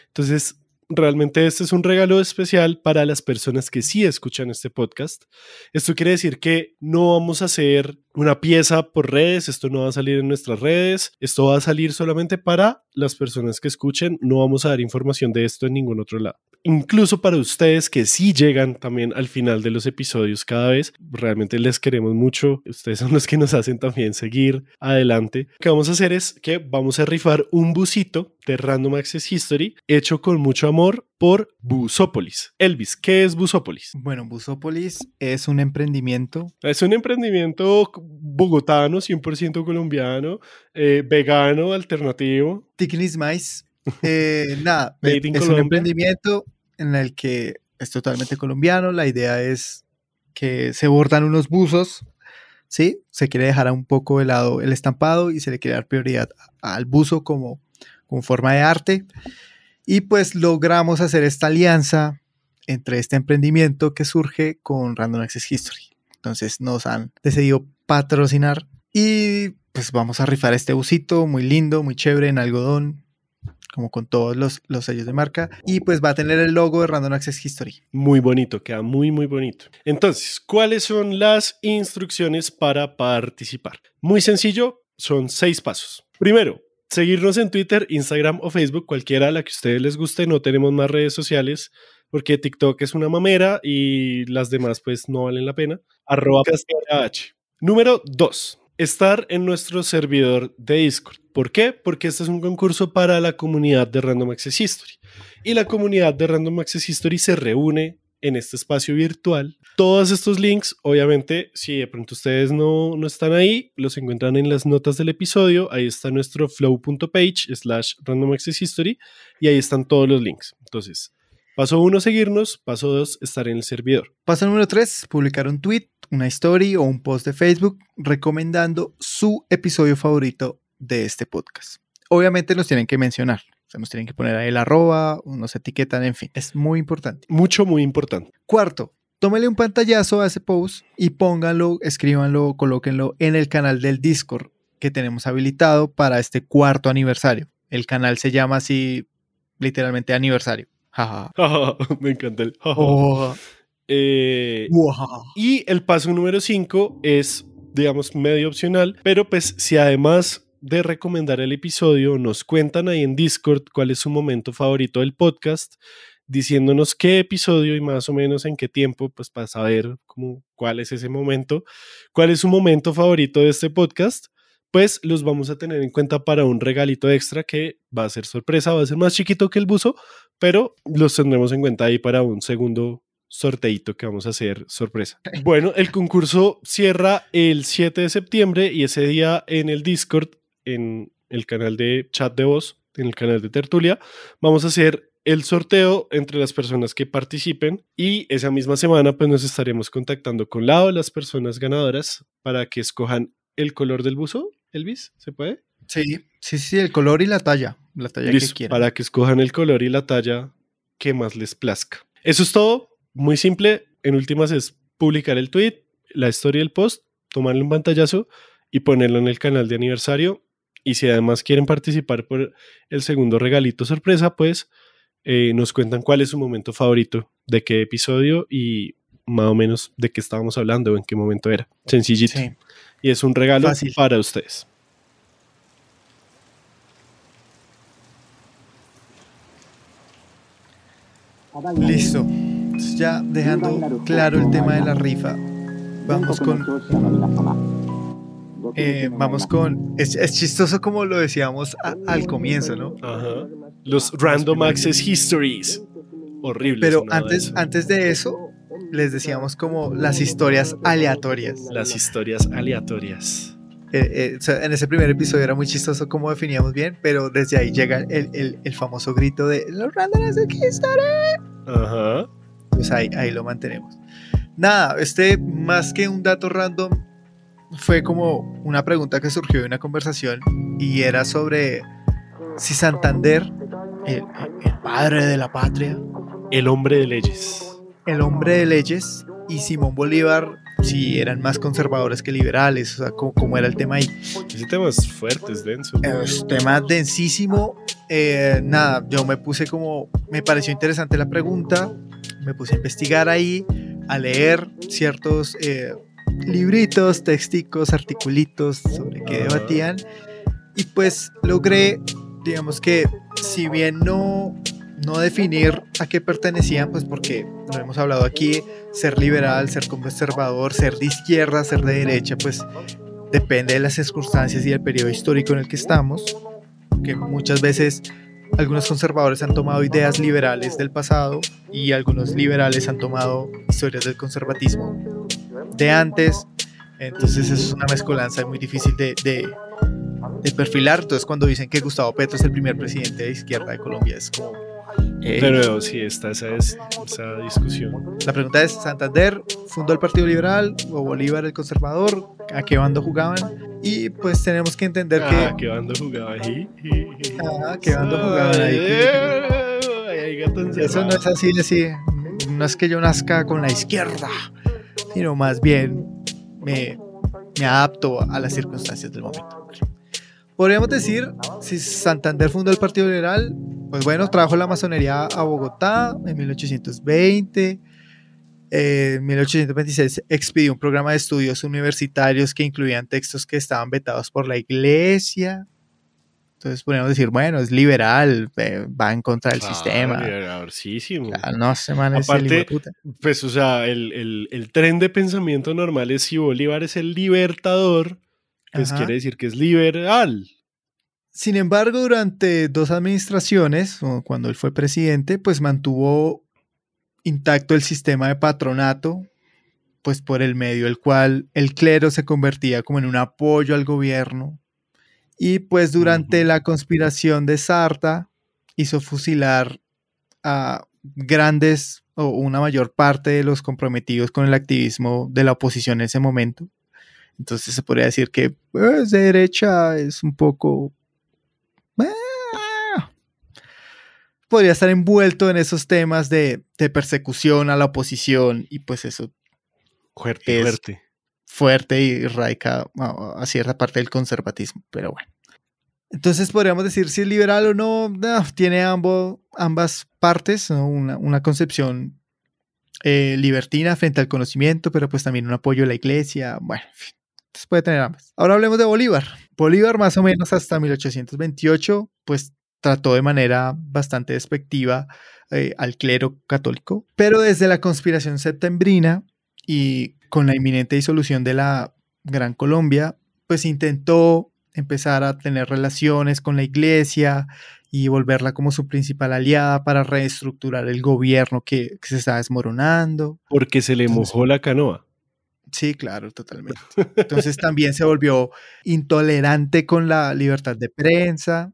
Entonces, realmente este es un regalo especial para las personas que sí escuchan este podcast. Esto quiere decir que no vamos a hacer una pieza por redes, esto no va a salir en nuestras redes, esto va a salir solamente para las personas que escuchen, no vamos a dar información de esto en ningún otro lado incluso para ustedes que sí llegan también al final de los episodios cada vez. Realmente les queremos mucho. Ustedes son los que nos hacen también seguir adelante. Lo que vamos a hacer es que vamos a rifar un busito de Random Access History hecho con mucho amor por Busópolis. Elvis, ¿qué es Busópolis? Bueno, Busópolis es un emprendimiento. Es un emprendimiento bogotano, 100% colombiano, eh, vegano, alternativo. Ticknis Mais. Eh, nada, es un emprendimiento en el que es totalmente colombiano. La idea es que se bordan unos buzos, ¿sí? Se quiere dejar un poco de lado el estampado y se le quiere dar prioridad al buzo como, como forma de arte. Y pues logramos hacer esta alianza entre este emprendimiento que surge con Random Access History. Entonces nos han decidido patrocinar y pues vamos a rifar este busito muy lindo, muy chévere en algodón, como con todos los, los, sellos de marca. Y pues va a tener el logo de Random Access History. Muy bonito, queda muy, muy bonito. Entonces, ¿cuáles son las instrucciones para participar? Muy sencillo, son seis pasos. Primero, seguirnos en Twitter, Instagram o Facebook, cualquiera la que a ustedes les guste. No tenemos más redes sociales porque TikTok es una mamera y las demás pues no valen la pena. Arroba Número dos, estar en nuestro servidor de Discord. ¿Por qué? Porque este es un concurso para la comunidad de Random Access History. Y la comunidad de Random Access History se reúne en este espacio virtual. Todos estos links, obviamente, si de pronto ustedes no, no están ahí, los encuentran en las notas del episodio. Ahí está nuestro flow.page slash random access history y ahí están todos los links. Entonces, paso uno, seguirnos. Paso dos, estar en el servidor. Paso número tres, publicar un tweet, una story o un post de Facebook recomendando su episodio favorito de este podcast. Obviamente nos tienen que mencionar. O nos tienen que poner ahí el arroba, nos etiquetan, en fin. Es muy importante. Mucho, muy importante. Cuarto, tómele un pantallazo a ese post y pónganlo, escríbanlo, colóquenlo en el canal del Discord que tenemos habilitado para este cuarto aniversario. El canal se llama así, literalmente aniversario. Me encanta el. Oh. Eh, y el paso número 5 es, digamos, medio opcional, pero pues si además de recomendar el episodio, nos cuentan ahí en Discord cuál es su momento favorito del podcast, diciéndonos qué episodio y más o menos en qué tiempo, pues para saber cómo, cuál es ese momento, cuál es su momento favorito de este podcast, pues los vamos a tener en cuenta para un regalito extra que va a ser sorpresa, va a ser más chiquito que el buzo, pero los tendremos en cuenta ahí para un segundo sorteito que vamos a hacer sorpresa. Bueno, el concurso cierra el 7 de septiembre y ese día en el Discord en el canal de chat de voz, en el canal de tertulia. Vamos a hacer el sorteo entre las personas que participen y esa misma semana pues nos estaremos contactando con lado las personas ganadoras para que escojan el color del buzo, Elvis, ¿se puede? Sí, sí, sí, el color y la talla, la talla que quieran. Para que escojan el color y la talla que más les plazca. Eso es todo, muy simple. En últimas es publicar el tweet, la historia del post, tomarle un pantallazo y ponerlo en el canal de aniversario y si además quieren participar por el segundo regalito sorpresa, pues eh, nos cuentan cuál es su momento favorito, de qué episodio y más o menos de qué estábamos hablando o en qué momento era. Sencillito. Y es un regalo para ustedes. Listo. Ya dejando claro el tema de la rifa, vamos con eh, vamos con. Es, chistoso como lo decíamos al comienzo, ¿no? Ajá. Los Random Access Histories. Horrible. Pero antes, de antes de eso, les decíamos como las historias aleatorias. Las historias aleatorias. Eh, eh, en ese primer episodio era muy chistoso cómo definíamos bien, pero desde ahí llega el, el, famoso grito de los Random Access Histories. Ajá. Pues ahí, ahí lo mantenemos. Nada, este más que un dato random, fue como una pregunta que surgió de una conversación y era sobre si Santander, el, padre de la patria, el hombre de leyes, el hombre de leyes y Simón Bolívar si eran más conservadores que liberales, o sea, cómo, era el tema ahí. Ese tema es fuerte, es denso. Es tema densísimo. Eh, nada, yo me puse como, me pareció interesante la pregunta, me puse a investigar ahí, a leer ciertos eh, libritos, texticos, articulitos sobre qué debatían. Y pues logré, digamos que, si bien no, no definir a qué pertenecían, pues porque lo hemos hablado aquí, ser liberal, ser conservador, ser de izquierda, ser de derecha, pues depende de las circunstancias y del periodo histórico en el que estamos, que muchas veces algunos conservadores han tomado ideas liberales del pasado y algunos liberales han tomado historias del conservatismo de antes. Entonces es una mezcolanza muy difícil de, de, perfilar. Entonces cuando dicen que Gustavo Petro es el primer presidente de izquierda de Colombia es como eh, Pero sí, está esa, esa discusión. La pregunta es, ¿Santander fundó el Partido Liberal o Bolívar el conservador? ¿A qué bando jugaban? Y pues tenemos que entender que... ¿A qué bando jugaban ahí? Ah, ¿qué bando jugaban ahí? Eso no es así, así. No es que yo nazca con la izquierda, sino más bien me, me adapto a las circunstancias del momento. Podríamos decir, si Santander fundó el Partido Liberal, pues bueno, trajo la masonería a Bogotá en 1820. en 1826 expidió un programa de estudios universitarios que incluían textos que estaban vetados por la iglesia. Entonces podríamos decir, bueno, es liberal, va en contra del sistema. Liberalísimo. no, semana Aparte, pues, o sea, el, el, tren de pensamiento normal es si Bolívar es el libertador, pues quiere decir que es liberal. Sin embargo, durante dos administraciones, cuando él fue presidente, pues mantuvo intacto el sistema de patronato, pues por el medio del cual el clero se convertía como en un apoyo al gobierno. Y pues durante la conspiración de Sarta hizo fusilar a grandes o una mayor parte de los comprometidos con el activismo de la oposición en ese momento. Entonces se podría decir que pues, de derecha es un poco podría estar envuelto en esos temas de, persecución a la oposición y pues eso fuerte, fuerte. fuerte y radica a, cierta parte del conservatismo, pero bueno. Entonces podríamos decir si es liberal o no, tiene ambos, ambas partes, una, concepción eh, libertina frente al conocimiento, pero pues también un apoyo a la iglesia, bueno, entonces puede tener ambas. Ahora hablemos de Bolívar. Bolívar más o menos hasta 1828, pues trató de manera bastante despectiva eh, al clero católico, pero desde la conspiración septembrina y con la inminente disolución de la Gran Colombia, pues intentó empezar a tener relaciones con la iglesia y volverla como su principal aliada para reestructurar el gobierno que, se estaba desmoronando. Porque se le mojó la canoa. Sí, claro, totalmente. Entonces también se volvió intolerante con la libertad de prensa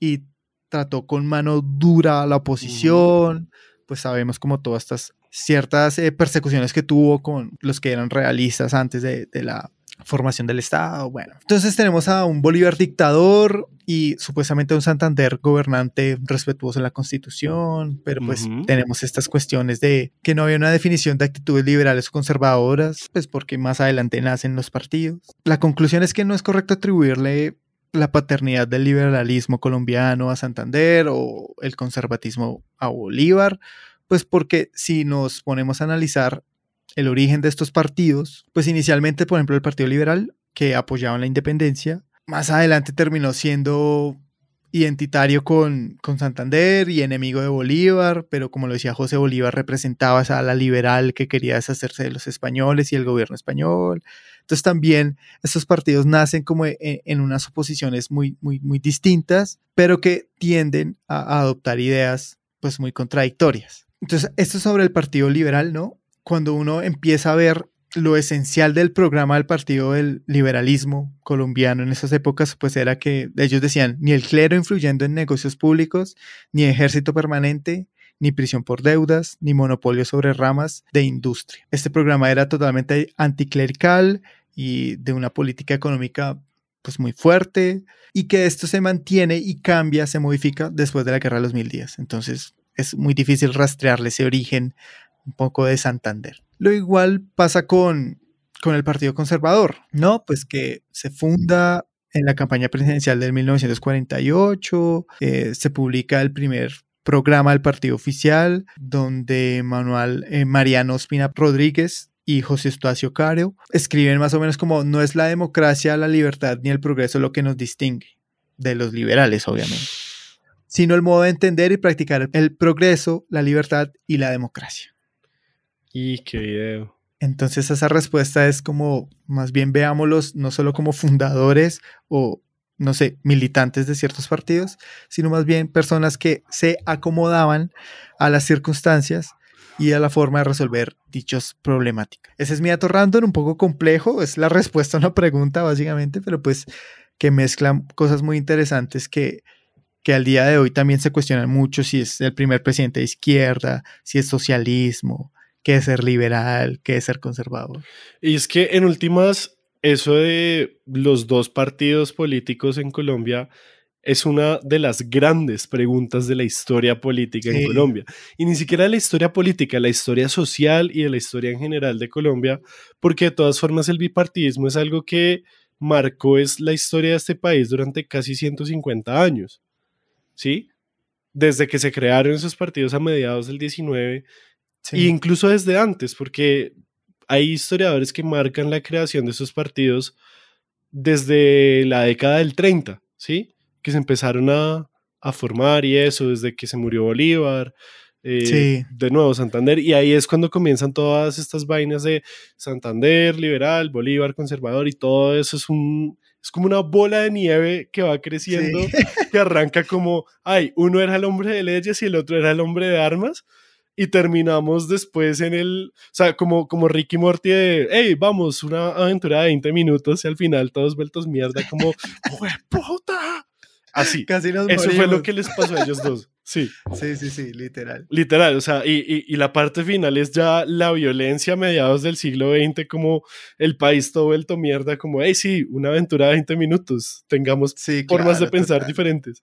y trató con mano dura a la oposición, pues sabemos como todas estas ciertas eh, persecuciones que tuvo con los que eran realistas antes de, la formación del Estado. Bueno, entonces tenemos a un Bolívar dictador y supuestamente un Santander gobernante respetuoso en la Constitución, pero pues tenemos estas cuestiones de que no había una definición de actitudes liberales o conservadoras, pues porque más adelante nacen los partidos. La conclusión es que no es correcto atribuirle la paternidad del liberalismo colombiano a Santander o el conservatismo a Bolívar, pues porque si nos ponemos a analizar el origen de estos partidos, pues inicialmente, por ejemplo, el Partido Liberal, que apoyaba la independencia, más adelante terminó siendo identitario con, con, Santander y enemigo de Bolívar, pero como lo decía José Bolívar, representaba a la liberal que quería deshacerse de los españoles y el gobierno español. Entonces también estos partidos nacen como e, en, unas oposiciones muy, muy, muy distintas, pero que tienden a, adoptar ideas pues muy contradictorias. Entonces, esto sobre el Partido Liberal, ¿no? Cuando uno empieza a ver lo esencial del programa del Partido del Liberalismo colombiano en esas épocas, pues era que ellos decían, ni el clero influyendo en negocios públicos, ni ejército permanente, ni prisión por deudas, ni monopolio sobre ramas de industria. Este programa era totalmente anticlerical y de una política económica pues muy fuerte y que esto se mantiene y cambia, se modifica después de la guerra de los mil días. Entonces es muy difícil rastrearle ese origen un poco de Santander. Lo igual pasa con, con el Partido Conservador, ¿no? Pues que se funda en la campaña presidencial del 1948, eh, se publica el primer programa del partido oficial, donde Manuel eh, Mariano Espina Rodríguez y José Estacio Caro escriben más o menos como no es la democracia, la libertad ni el progreso lo que nos distingue de los liberales, obviamente, sino el modo de entender y practicar el progreso, la libertad y la democracia. Y qué video. Entonces esa respuesta es como, más bien veámoslos no solo como fundadores o no sé, militantes de ciertos partidos, sino más bien personas que se acomodaban a las circunstancias y a la forma de resolver dichos problemáticas. Ese es mi dato random, un poco complejo, es la respuesta a una pregunta básicamente, pero pues que mezclan cosas muy interesantes que, que al día de hoy también se cuestionan mucho si es el primer presidente de izquierda, si es socialismo, qué es ser liberal, qué es ser conservador. Y es que en últimas, eso de los dos partidos políticos en Colombia es una de las grandes preguntas de la historia política en Colombia. Y ni siquiera de la historia política, la historia social y de la historia en general de Colombia, porque de todas formas el bipartidismo es algo que marcó es la historia de este país durante casi 150 años. ¿Sí? Desde que se crearon esos partidos a mediados del 19 e incluso desde antes, porque hay historiadores que marcan la creación de esos partidos desde la década del 30, ¿sí? Que se empezaron a, a formar y eso, desde que se murió Bolívar, eh, de nuevo Santander, y ahí es cuando comienzan todas estas vainas de Santander, liberal, Bolívar, conservador, y todo eso es un... Es como una bola de nieve que va creciendo, que arranca como, ay, uno era el hombre de leyes y el otro era el hombre de armas, y terminamos después en el, o sea, como, como Ricky Morty de, hey, vamos, una aventura de 20 minutos y al final todos vueltos mierda, como! Así. Casi nos Eso fue lo que les pasó a ellos dos. Sí. Sí, sí, sí, literal. Literal, o sea, y, y, y, la parte final es ya la violencia a mediados del siglo XX, como el país todo vuelto mierda, como, hey, sí, una aventura de 20 minutos, tengamos formas de pensar diferentes.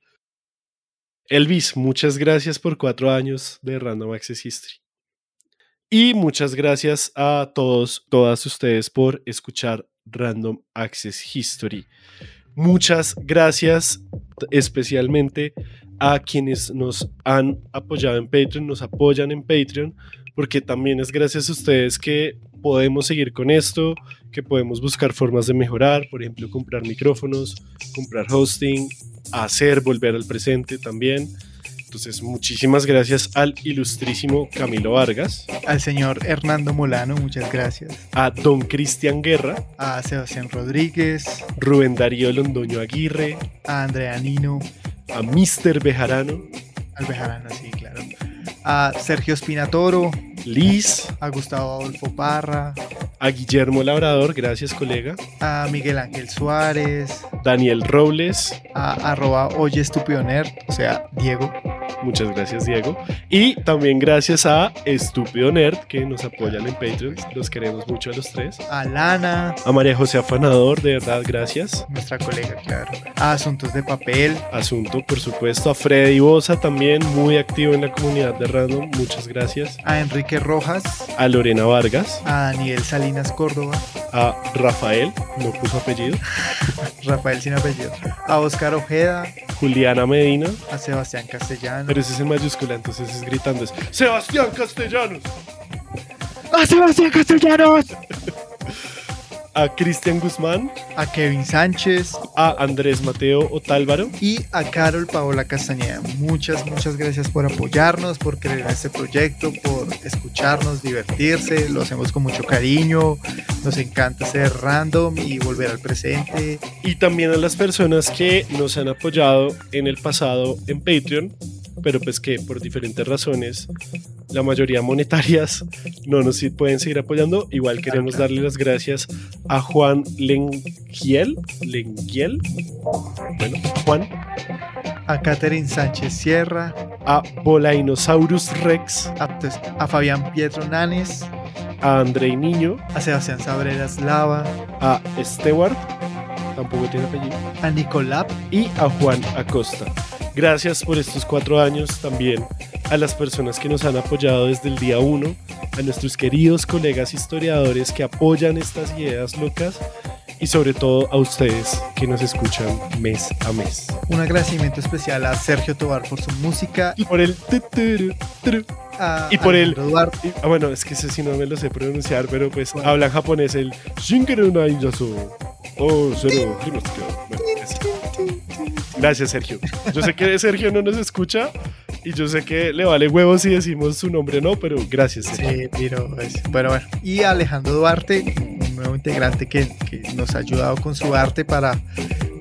Elvis, muchas gracias por cuatro años de Random Access History. Y muchas gracias a todos, todas ustedes por escuchar Random Access History. Muchas gracias especialmente a quienes nos han apoyado en Patreon, nos apoyan en Patreon, porque también es gracias a ustedes que podemos seguir con esto, que podemos buscar formas de mejorar, por ejemplo, comprar micrófonos, comprar hosting, hacer volver al presente también. Entonces, muchísimas gracias al ilustrísimo Camilo Vargas. Al señor Hernando Molano, muchas gracias. A don Cristian Guerra. A Sebastián Rodríguez. Rubén Darío Londoño Aguirre. A Andrea Nino. A Mr. Bejarano. Al Bejarano, sí, claro. A Sergio Espinatoro. Liz. A Gustavo Adolfo Parra. A Guillermo Labrador, gracias colega. A Miguel Ángel Suárez. Daniel Robles. A arroba Oye Estúpido Nerd, o sea, Diego. Muchas gracias, Diego. Y también gracias a Estúpido Nerd, que nos apoyan en Patreon. Los queremos mucho a los tres. A Lana. A María José Afanador, de verdad, gracias. Nuestra colega, claro. A Asuntos de Papel. Asunto, por supuesto. A Freddy Bosa, también muy activo en la comunidad de Random. Muchas gracias. A Enrique Rojas. A Lorena Vargas. A Daniel Salinas Córdoba. A Rafael, no puso apellido. Rafael sin apellido. A Oscar Ojeda. Juliana Medina. A Sebastián Castellano. Pero ese es en mayúscula, entonces es gritando. Es, ¡Sebastián Castellanos! ¡A Sebastián Castellanos! a Cristian Guzmán, a Kevin Sánchez, a Andrés Mateo Otálvaro y a Carol Paola Castañeda. Muchas, muchas gracias por apoyarnos, por creer en este proyecto, por escucharnos, divertirse. Lo hacemos con mucho cariño. Nos encanta ser random y volver al presente. Y también a las personas que nos han apoyado en el pasado en Patreon pero pues que por diferentes razones, la mayoría monetarias, no nos pueden seguir apoyando. Igual queremos darle las gracias a Juan Lengiel, Lengiel, bueno, Juan. A Catherine Sánchez Sierra. A Bolainosaurus Rex. A, a Fabián Pietro Nanes. A Andrei Niño. A Sebastián Sabreras Lava. A Stewart, tampoco tiene apellido. A Nicolás. Y a Juan Acosta. Gracias por estos cuatro años también a las personas que nos han apoyado desde el día uno, a nuestros queridos colegas historiadores que apoyan estas ideas locas y sobre todo a ustedes que nos escuchan mes a mes. Un agradecimiento especial a Sergio Tobar por su música y por el y por el ah, bueno es que ese sí no me lo sé pronunciar pero pues habla japonés el Shinkeru oh, Gracias, Sergio. Yo sé que Sergio no nos escucha y yo sé que le vale huevos si decimos su nombre no, pero gracias. Sí, pero bueno, bueno. Y Alejandro Duarte, un nuevo integrante que, que nos ha ayudado con su arte para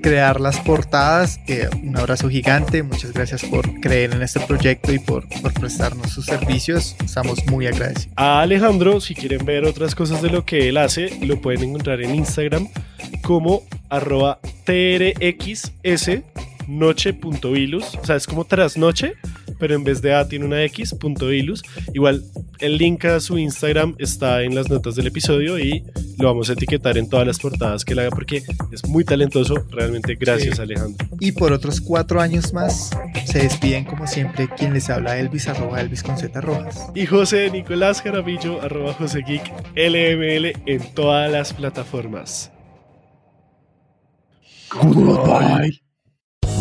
crear las portadas. Eh, un abrazo gigante, muchas gracias por creer en este proyecto y por, por prestarnos sus servicios. Estamos muy agradecidos. A Alejandro, si quieren ver otras cosas de lo que él hace, lo pueden encontrar en Instagram como arroba trxs noche.ilus, o sea, es como trasnoche, pero en vez de A tiene una X, punto ilus. Igual el link a su Instagram está en las notas del episodio y lo vamos a etiquetar en todas las portadas que le haga porque es muy talentoso. Realmente gracias, Alejandro. Y por otros cuatro años más, se despiden como siempre quien les habla Elvis, arroba Elvis con Z Rojas. Y José Nicolás Jaramillo, arroba José Geek, LML en todas las plataformas. Goodbye.